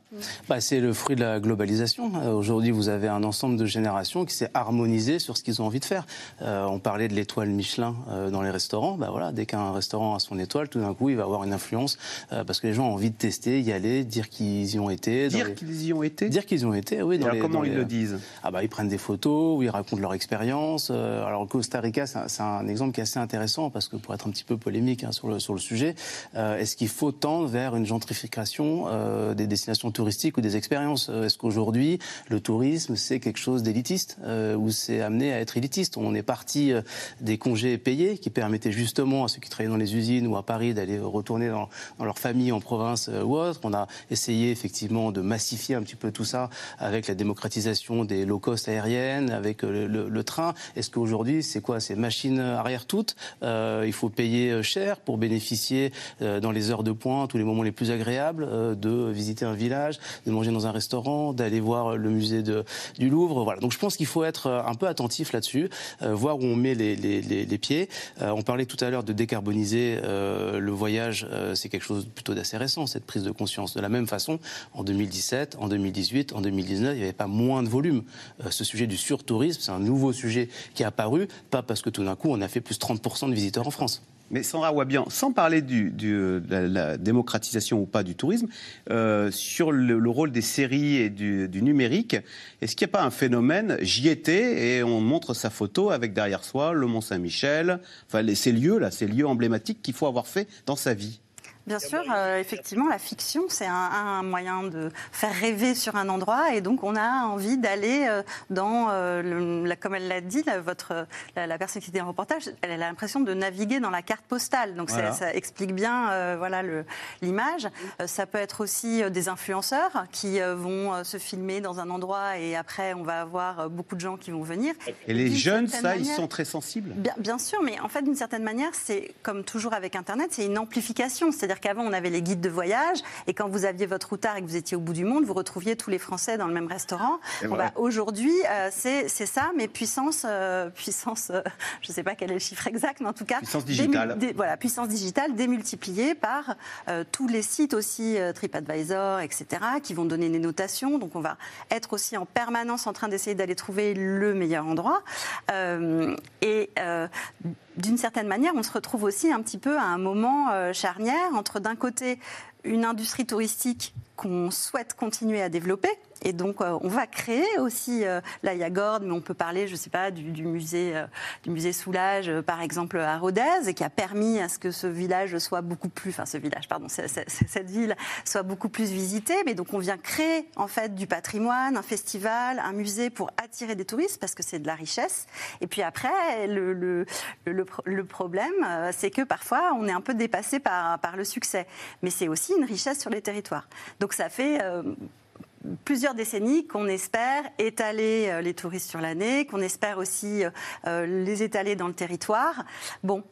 Bah, C'est le fruit de la globalisation. Euh, Aujourd'hui, vous avez un ensemble de générations qui s'est harmonisé sur ce qu'ils ont envie de faire. Euh, on parlait de l'étoile Michelin euh, dans les restaurants. Bah, voilà, dès qu'un restaurant a son étoile, tout d'un coup, il va avoir une influence euh, parce que les gens ont envie de tester, y aller, dire qu'ils y ont été. Dire les... qu'ils y ont été? Dire qu'ils y ont été, oui. Dans les, comment dans ils les... le disent? Ah bah, Ils prennent des photos, ou ils racontent leur expérience. Euh, alors, Costa Rica, c'est un, exemple qui est assez intéressant parce que pour être un petit peu polémique hein, sur, le, le sujet, euh, est-ce qu'il faut tendre vers une gentrification euh, des destinations touristiques ou des expériences? Est-ce qu'aujourd'hui, le tourisme, c'est quelque chose d'élitiste ou c'est amené à être élitiste? On est parti des congés payés qui permettaient justement à ceux qui travaillaient dans les usines ou à Paris d'aller retourner dans, leur famille en province ou autre. On a essayé effectivement de massifier un petit peu tout ça avec la démocratisation des low cost aériennes, avec le, le, train. Est-ce qu'aujourd'hui, c'est quoi C'est machine arrière toute euh, Il faut payer cher pour bénéficier euh, dans les heures de pointe, tous les moments les plus agréables, euh, de visiter un village, de manger dans un restaurant, d'aller voir le musée du Louvre? Voilà. Donc je pense qu'il faut être un peu attentif là-dessus, euh, voir où on met les, les, pieds. Euh, on parlait tout à l'heure de décarboniser euh, le voyage, c'est quelque chose plutôt d'assez récent, cette prise de conscience. De la même façon, en 2017, en 2018, en 2019, il n'y avait pas moins de volume. Ce sujet du surtourisme, c'est un nouveau sujet qui est apparu, pas parce que tout d'un coup on a fait plus de 30% de visiteurs en France. Mais Sandra Wabian, sans parler du, du, de la, démocratisation ou pas du tourisme, euh, sur le, le, rôle des séries et du, numérique, est-ce qu'il n'y a pas un phénomène J'y étais et on montre sa photo avec derrière soi le Mont Saint-Michel, enfin ces lieux là, ces lieux emblématiques qu'il faut avoir fait dans sa vie? Bien sûr, euh, effectivement, la fiction, c'est un, moyen de faire rêver sur un endroit, et donc on a envie d'aller euh, dans, euh, comme elle l'a dit, la, votre, la, personne qui était en reportage, elle a l'impression de naviguer dans la carte postale. Donc ça, explique bien, voilà, l'image. ça peut être aussi des influenceurs qui vont se filmer dans un endroit, et après on va avoir beaucoup de gens qui vont venir. Et les jeunes, ça, ils sont très sensibles. Bien, bien sûr, mais en fait, d'une certaine manière, c'est comme toujours avec Internet, c'est une amplification, c'est-à-dire qu'avant, on avait les guides de voyage, et quand vous aviez votre routard et que vous étiez au bout du monde, vous retrouviez tous les Français dans le même restaurant. Bah, aujourd'hui, euh, c'est ça, mais puissance, euh, puissance euh, je ne sais pas quel est le chiffre exact, mais en tout cas... Puissance digitale. voilà, puissance digitale démultipliée par tous les sites aussi, TripAdvisor, etc., qui vont donner des notations. Donc on va être aussi en permanence en train d'essayer d'aller trouver le meilleur endroit. et d'une certaine manière, on se retrouve aussi un petit peu à un moment euh, charnière entre d'un côté une industrie touristique qu'on souhaite continuer à développer. Et donc, euh, on va créer aussi, euh, là, mais on peut parler, je ne sais pas, du, musée, euh, du musée Soulage, par exemple, à Rodez, et qui a permis à ce que ce village soit beaucoup plus, enfin, ce village, pardon, cette ville soit beaucoup plus visitée. Mais donc, on vient créer, en fait, du patrimoine, un festival, un musée pour attirer des touristes, parce que c'est de la richesse. Et puis après, le, le, problème, c'est que parfois, on est un peu dépassé par, par le succès. Mais c'est aussi une richesse sur les territoires. Ça fait euh, plusieurs décennies qu'on espère étaler euh, les touristes sur l'année, qu'on espère aussi euh, les étaler dans le territoire. Bon,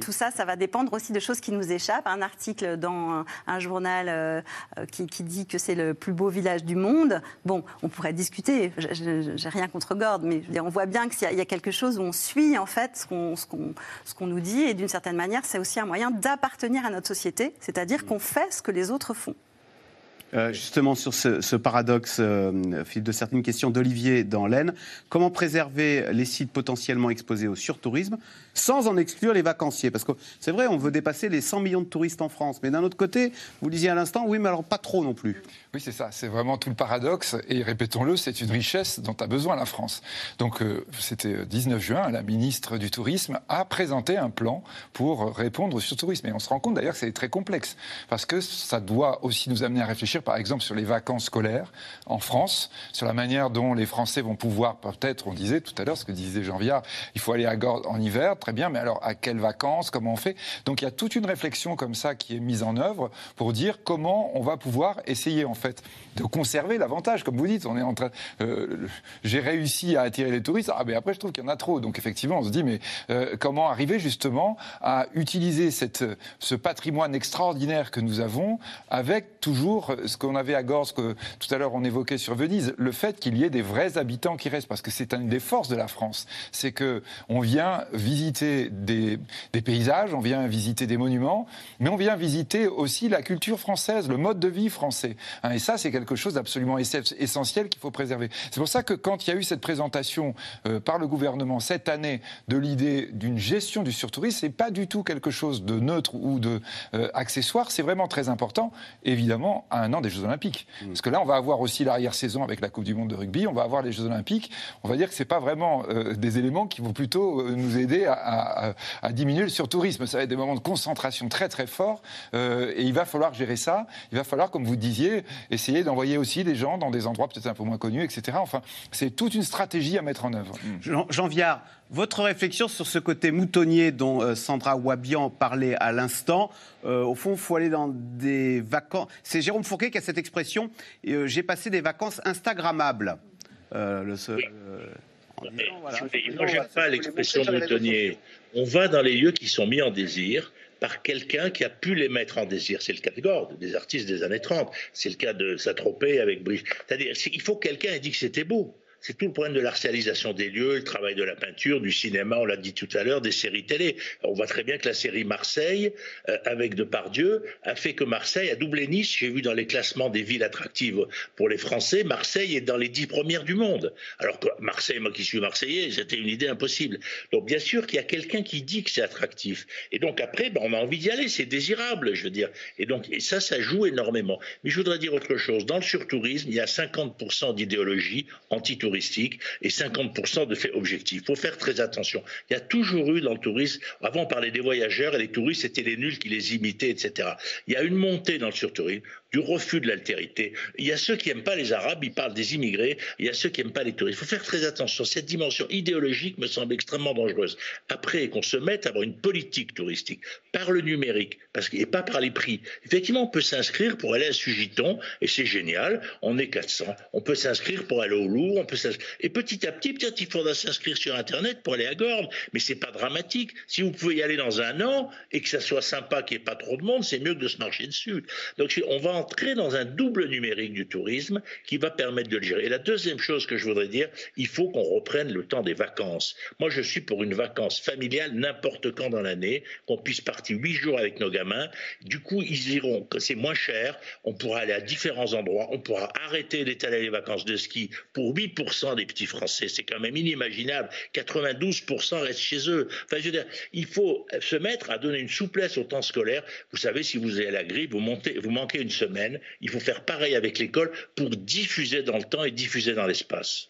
tout ça, ça va dépendre aussi de choses qui nous échappent. Un article dans un, journal qui, dit que c'est le plus beau village du monde. Bon, on pourrait discuter. J'ai rien contre Gordes, mais on voit bien qu'il y, a quelque chose où on suit en fait ce qu'on ce qu'on nous dit, et d'une certaine manière, c'est aussi un moyen d'appartenir à notre société, c'est-à-dire qu'on fait ce que les autres font. Euh, justement, sur ce, paradoxe, euh, fil de certaines questions d'Olivier dans l'Aisne, comment préserver les sites potentiellement exposés au surtourisme sans en exclure les vacanciers? Parce que c'est vrai, on veut dépasser les 100 millions de touristes en France, mais d'un autre côté, vous disiez à l'instant, oui, mais alors pas trop non plus. Oui, c'est ça, c'est vraiment tout le paradoxe, et répétons-le, c'est une richesse dont a besoin la France. Donc, euh, c'était 19 juin, la ministre du Tourisme a présenté un plan pour répondre au surtourisme. Et on se rend compte d'ailleurs que c'est très complexe, parce que ça doit aussi nous amener à réfléchir par exemple, sur les vacances scolaires en France, sur la manière dont les Français vont pouvoir, peut-être, on disait tout à l'heure, ce que disait Jean il faut aller à Gordes en hiver, très bien, mais alors à quelles vacances, comment on fait? Donc il y a toute une réflexion comme ça qui est mise en œuvre pour dire comment on va pouvoir essayer, en de conserver l'avantage. Comme vous dites, on est en train. Euh, j'ai réussi à attirer les touristes, ah, mais après, je trouve qu'il y en a trop. Donc effectivement, on se dit, mais euh, comment arriver justement à utiliser cette, ce patrimoine extraordinaire que nous avons avec toujours ce qu'on avait à Gorsk, que tout à l'heure on évoquait sur Venise, le fait qu'il y ait des vrais habitants qui restent, parce que c'est une des forces de la France, c'est que on vient visiter des, paysages, on vient visiter des monuments, mais on vient visiter aussi la culture française, le mode de vie français. Hein, et ça, c'est quelque chose d'absolument essentiel qu'il faut préserver. C'est pour ça que quand il y a eu cette présentation euh, par le gouvernement cette année de l'idée d'une gestion du surtourisme, c'est pas du tout quelque chose de neutre ou de euh, accessoire, c'est vraiment très important, évidemment, à un des Jeux Olympiques. Mm. Parce que là, on va avoir aussi l'arrière-saison avec la Coupe du Monde de rugby, on va avoir les Jeux Olympiques. On va dire que ce n'est pas vraiment euh, des éléments qui vont plutôt nous aider à, diminuer le surtourisme. Ça va être des moments de concentration très très forts et il va falloir gérer ça. Il va falloir, comme vous disiez, essayer d'envoyer aussi des gens dans des endroits peut-être un peu moins connus, etc. Enfin, c'est toute une stratégie à mettre en œuvre. Jean, Jean Viard, votre réflexion sur ce côté moutonnier dont euh, Sandra Wabian parlait à l'instant, euh, au fond, il faut aller dans des vacances. C'est Jérôme Fourquet qui a cette expression euh, j'ai passé des vacances Instagrammables. Le, Moi, j'aime pas l'expression moutonnier. On va dans les lieux qui sont mis en désir par quelqu'un qui a pu les mettre en désir. C'est le cas de Gord, des artistes des années 30. C'est le cas de Satropé avec Brice. C'est-à-dire, il faut que quelqu'un ait dit que c'était beau. C'est tout le problème de l'artificialisation des lieux, le travail de la peinture, du cinéma, on l'a dit tout à l'heure, des séries télé. On voit très bien que la série Marseille, euh, avec Depardieu, a fait que Marseille a doublé Nice. J'ai vu dans les classements des villes attractives pour les Français, Marseille est dans les dix premières du monde. Alors que Marseille, moi qui suis marseillais, c'était une idée impossible. Donc bien sûr qu'il y a quelqu'un qui dit que c'est attractif. Et donc après, ben, on a envie d'y aller, c'est désirable, je veux dire. Et donc et ça, ça joue énormément. Mais je voudrais dire autre chose. Dans le surtourisme, il y a 50% d'idéologie anti touristiques et 50% de faits objectifs. Il faut faire très attention. Il y a toujours eu dans le tourisme, avant on parlait des voyageurs et les touristes c'était les nuls qui les imitaient, etc. Il y a une montée dans le surtourisme du refus de l'altérité. Il y a ceux qui n'aiment pas les Arabes, ils parlent des immigrés, il y a ceux qui n'aiment pas les touristes. Il faut faire très attention. Cette dimension idéologique me semble extrêmement dangereuse. Après, qu'on se mette à avoir une politique touristique par le numérique parce, et pas par les prix. Effectivement, on peut s'inscrire pour aller à Sugiton et c'est génial, on est 400. On peut s'inscrire pour aller au Louvre, on peut et petit à petit, peut-être il faudra s'inscrire sur Internet pour aller à Gordes, mais c'est pas dramatique. Si vous pouvez y aller dans un an et que ça soit sympa, qu'il n'y ait pas trop de monde, c'est mieux que de se marcher dessus. Donc on va entrer dans un double numérique du tourisme qui va permettre de le gérer. Et la deuxième chose que je voudrais dire, il faut qu'on reprenne le temps des vacances. Moi, je suis pour une vacance familiale n'importe quand dans l'année, qu'on puisse partir huit jours avec nos gamins. Du coup, ils iront, c'est moins cher, on pourra aller à différents endroits, on pourra arrêter d'étaler les vacances de ski pour 8% des petits Français. C'est quand même inimaginable. 92% restent chez eux. Enfin, je veux dire, il faut se mettre à donner une souplesse au temps scolaire. Vous savez, si vous avez la grippe, vous, manquez une semaine, il faut faire pareil avec l'école pour diffuser dans le temps et diffuser dans l'espace.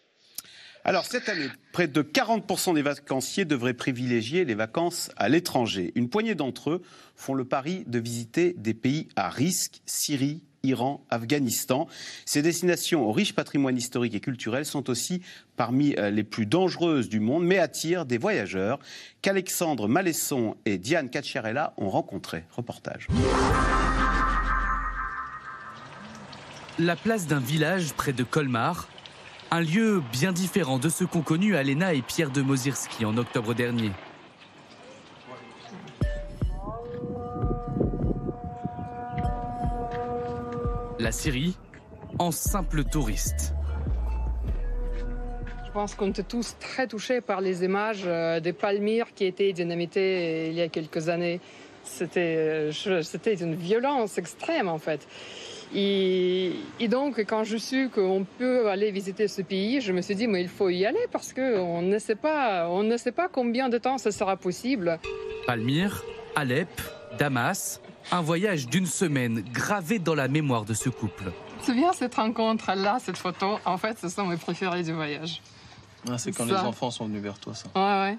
Alors cette année, près de 40% des vacanciers devraient privilégier les vacances à l'étranger. Une poignée d'entre eux font le pari de visiter des pays à risque, Syrie, Iran, Afghanistan. Ces destinations au riche patrimoine historique et culturel sont aussi parmi euh, les plus dangereuses du monde, mais attirent des voyageurs qu'Alexandre Malesson et Diane Cacciarella ont rencontrés. Reportage. La place d'un village près de Colmar, un lieu bien différent de ce qu'ont connu Alena et Pierre de Mozirski en octobre dernier. La Syrie, en simple touriste. Je pense qu'on était tous très touchés par les images euh, des palmyres qui étaient dynamitées il y a quelques années. C'était euh, une violence extrême en fait. Et, donc, quand je suis qu'on peut aller visiter ce pays, je me suis dit, mais il faut y aller parce qu'on ne sait pas, on ne sait pas combien de temps ce sera possible. Palmyre, Alep, Damas, un voyage d'une semaine gravé dans la mémoire de ce couple. C'est bien cette rencontre-là, cette photo. En fait, ce sont mes préférés du voyage. Ah, c'est quand les enfants sont venus vers toi, ça. Ouais, ouais.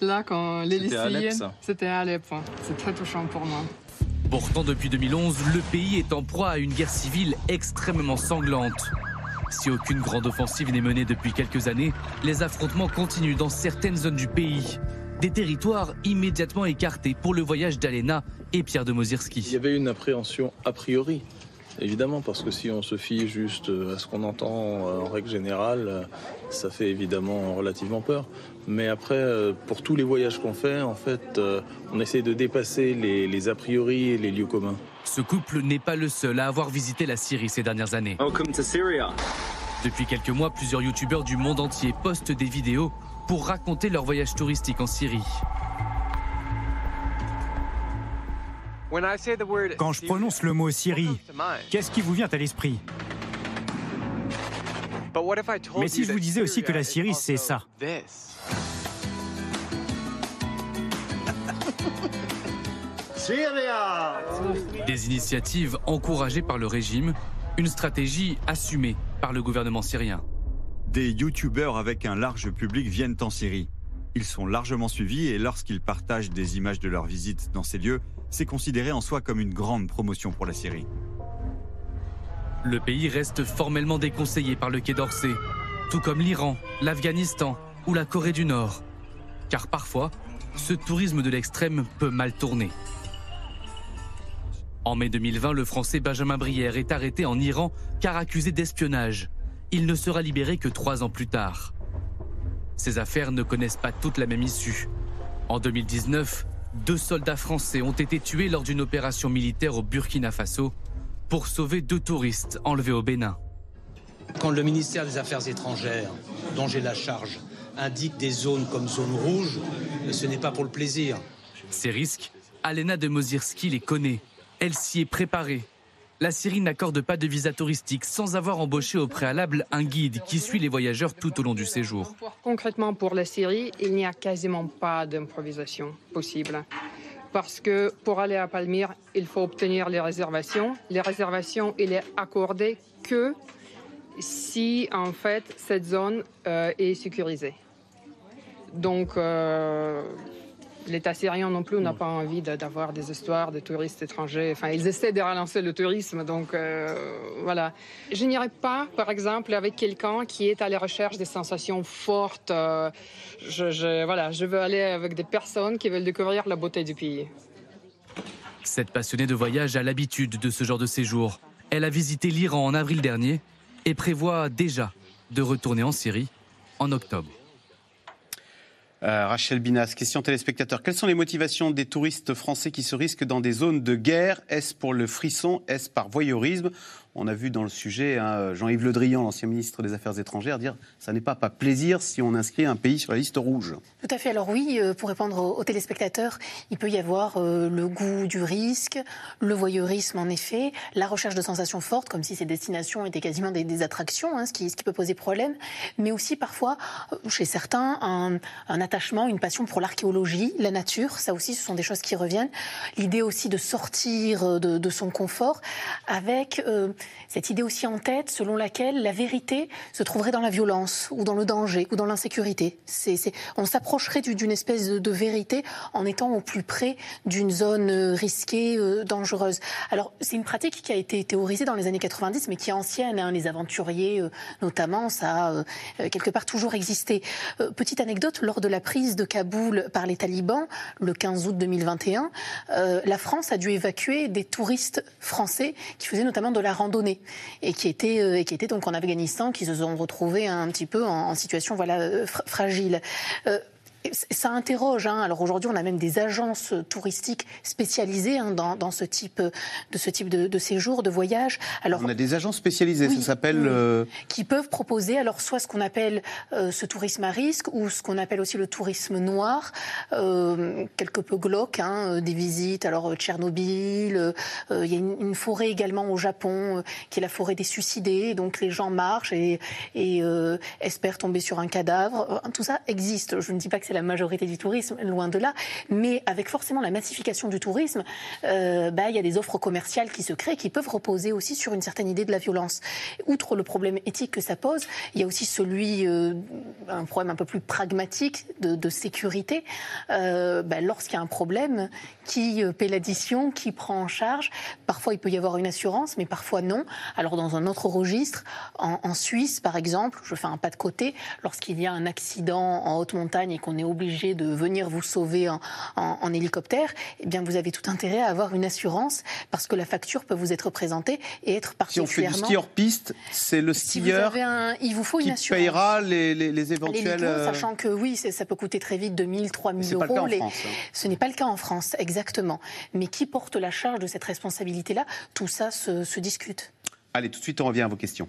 Là, quand les lycéennes... C'était à Alep, C'est très touchant pour moi. Pourtant, depuis 2011, le pays est en proie à une guerre civile extrêmement sanglante. Si aucune grande offensive n'est menée depuis quelques années, les affrontements continuent dans certaines zones du pays. Des territoires immédiatement écartés pour le voyage d'Alena et Pierre de Mozirski. Il y avait une appréhension a priori Évidemment, parce que si on se fie juste à ce qu'on entend en règle générale, ça fait évidemment relativement peur. Mais après, euh, pour tous les voyages qu'on fait, en fait, on essaie de dépasser les, a priori et les lieux communs. Ce couple n'est pas le seul à avoir visité la Syrie ces dernières années. Depuis quelques mois, plusieurs youtubeurs du monde entier postent des vidéos pour raconter leur voyage touristique en Syrie. Quand je prononce le mot Syrie, qu'est-ce qui vous vient à l'esprit? Mais si je vous disais aussi que la Syrie, c'est ça Des initiatives encouragées par le régime, une stratégie assumée par le gouvernement syrien. Des youtubeurs avec un large public viennent en Syrie. Ils sont largement suivis et lorsqu'ils partagent des images de leur visite dans ces lieux, c'est considéré en soi comme une grande promotion pour la Syrie. Le pays reste formellement déconseillé par le Quai d'Orsay, tout comme l'Iran, l'Afghanistan ou la Corée du Nord. Car parfois, ce tourisme de l'extrême peut mal tourner. En mai 2020, le Français Benjamin Brière est arrêté en Iran car accusé d'espionnage. Il ne sera libéré que trois ans plus tard. Ces affaires ne connaissent pas toutes la même issue. En 2019, deux soldats français ont été tués lors d'une opération militaire au Burkina Faso pour sauver deux touristes enlevés au Bénin. Quand le ministère des Affaires étrangères, dont j'ai la charge, indique des zones comme zone rouge, ce n'est pas pour le plaisir. Ces risques, Alena de Mozirski les connaît. Elle s'y est préparée la Syrie n'accorde pas de visa touristique sans avoir embauché au préalable un guide qui suit les voyageurs tout au long du séjour. Concrètement, pour la Syrie, il n'y a quasiment pas d'improvisation possible. Parce que pour aller à Palmyre, il faut obtenir les réservations. Les réservations, il est accordé que si en fait cette zone euh, est sécurisée. Donc euh, l'État syrien non plus n'a pas envie d'avoir des histoires de touristes étrangers. Enfin, ils essaient de relancer le tourisme, donc euh, voilà. Je n'irai pas, par exemple, avec quelqu'un qui est à la recherche des sensations fortes. je, voilà, je veux aller avec des personnes qui veulent découvrir la beauté du pays. Cette passionnée de voyage a l'habitude de ce genre de séjour. Elle a visité l'Iran en avril dernier et prévoit déjà de retourner en Syrie en octobre. Euh, Rachel Binas, question téléspectateur. Quelles sont les motivations des touristes français qui se risquent dans des zones de guerre? Est-ce pour le frisson? Est-ce par voyeurisme? On a vu dans le sujet hein, Jean-Yves Le Drian, l'ancien ministre des Affaires étrangères, dire ça n'est pas pas plaisir si on inscrit un pays sur la liste rouge. Tout à fait. Alors oui, euh, pour répondre aux, téléspectateurs, il peut y avoir euh, le goût du risque, le voyeurisme en effet, la recherche de sensations fortes, comme si ces destinations étaient quasiment des, attractions, hein, ce, qui, peut poser problème, mais aussi parfois, euh, chez certains, un, attachement, une passion pour l'archéologie, la nature. Ça aussi, ce sont des choses qui reviennent. L'idée aussi de sortir de son confort avec cette idée aussi en tête selon laquelle la vérité se trouverait dans la violence ou dans le danger ou dans l'insécurité. on s'approcherait d'une espèce de, vérité en étant au plus près d'une zone euh, risquée, euh, dangereuse. Alors c'est une pratique qui a été théorisée dans les années 90 mais qui est ancienne. Hein. les aventuriers euh, notamment, ça a quelque part toujours existé. petite anecdote, lors de la prise de Kaboul par les talibans le 15 août 2021, la France a dû évacuer des touristes français qui faisaient notamment de la randonnée et qui étaient, euh, donc en Afghanistan, qui se sont retrouvés un petit peu en, situation euh, fragile. Euh, ça interroge. Hein. Alors aujourd'hui, on a même des agences touristiques spécialisées hein, dans, ce type de ce type de, séjour, de voyage. Alors on a des agences spécialisées. ça s'appelle euh, qui peuvent proposer alors soit ce qu'on appelle euh, ce tourisme à risque ou ce qu'on appelle aussi le tourisme noir, euh, quelque peu glauque, hein, des visites. Alors Tchernobyl, il y a une, forêt également au Japon qui est la forêt des suicidés. Donc les gens marchent et, et espèrent tomber sur un cadavre. Tout ça existe. Je ne dis pas que c'est la majorité du tourisme, loin de là. Mais avec forcément la massification du tourisme, euh, bah, il y a des offres commerciales qui se créent qui peuvent reposer aussi sur une certaine idée de la violence. Outre le problème éthique que ça pose, il y a aussi celui, euh, un problème un peu plus pragmatique de, sécurité. Euh, bah, lorsqu'il y a un problème, qui paie l'addition, qui prend en charge Parfois, il peut y avoir une assurance, mais parfois non. Alors, dans un autre registre, en, Suisse, par exemple, je fais un pas de côté, lorsqu'il y a un accident en haute montagne et qu'on est obligé de venir vous sauver en, hélicoptère, eh bien, vous avez tout intérêt à avoir une assurance parce que la facture peut vous être présentée et être particulièrement... Si on fait du ski hors piste, c'est le skieur il vous faut une qui payera les, les, éventuels... Euh, sachant que oui, ça peut coûter très vite 2000, 3000 euros. Pas le cas en France, hein. Ce n'est pas le cas en France, exactement. Mais qui porte la charge de cette responsabilité-là? Tout ça se, se discute. Allez, tout de suite, on revient à vos questions.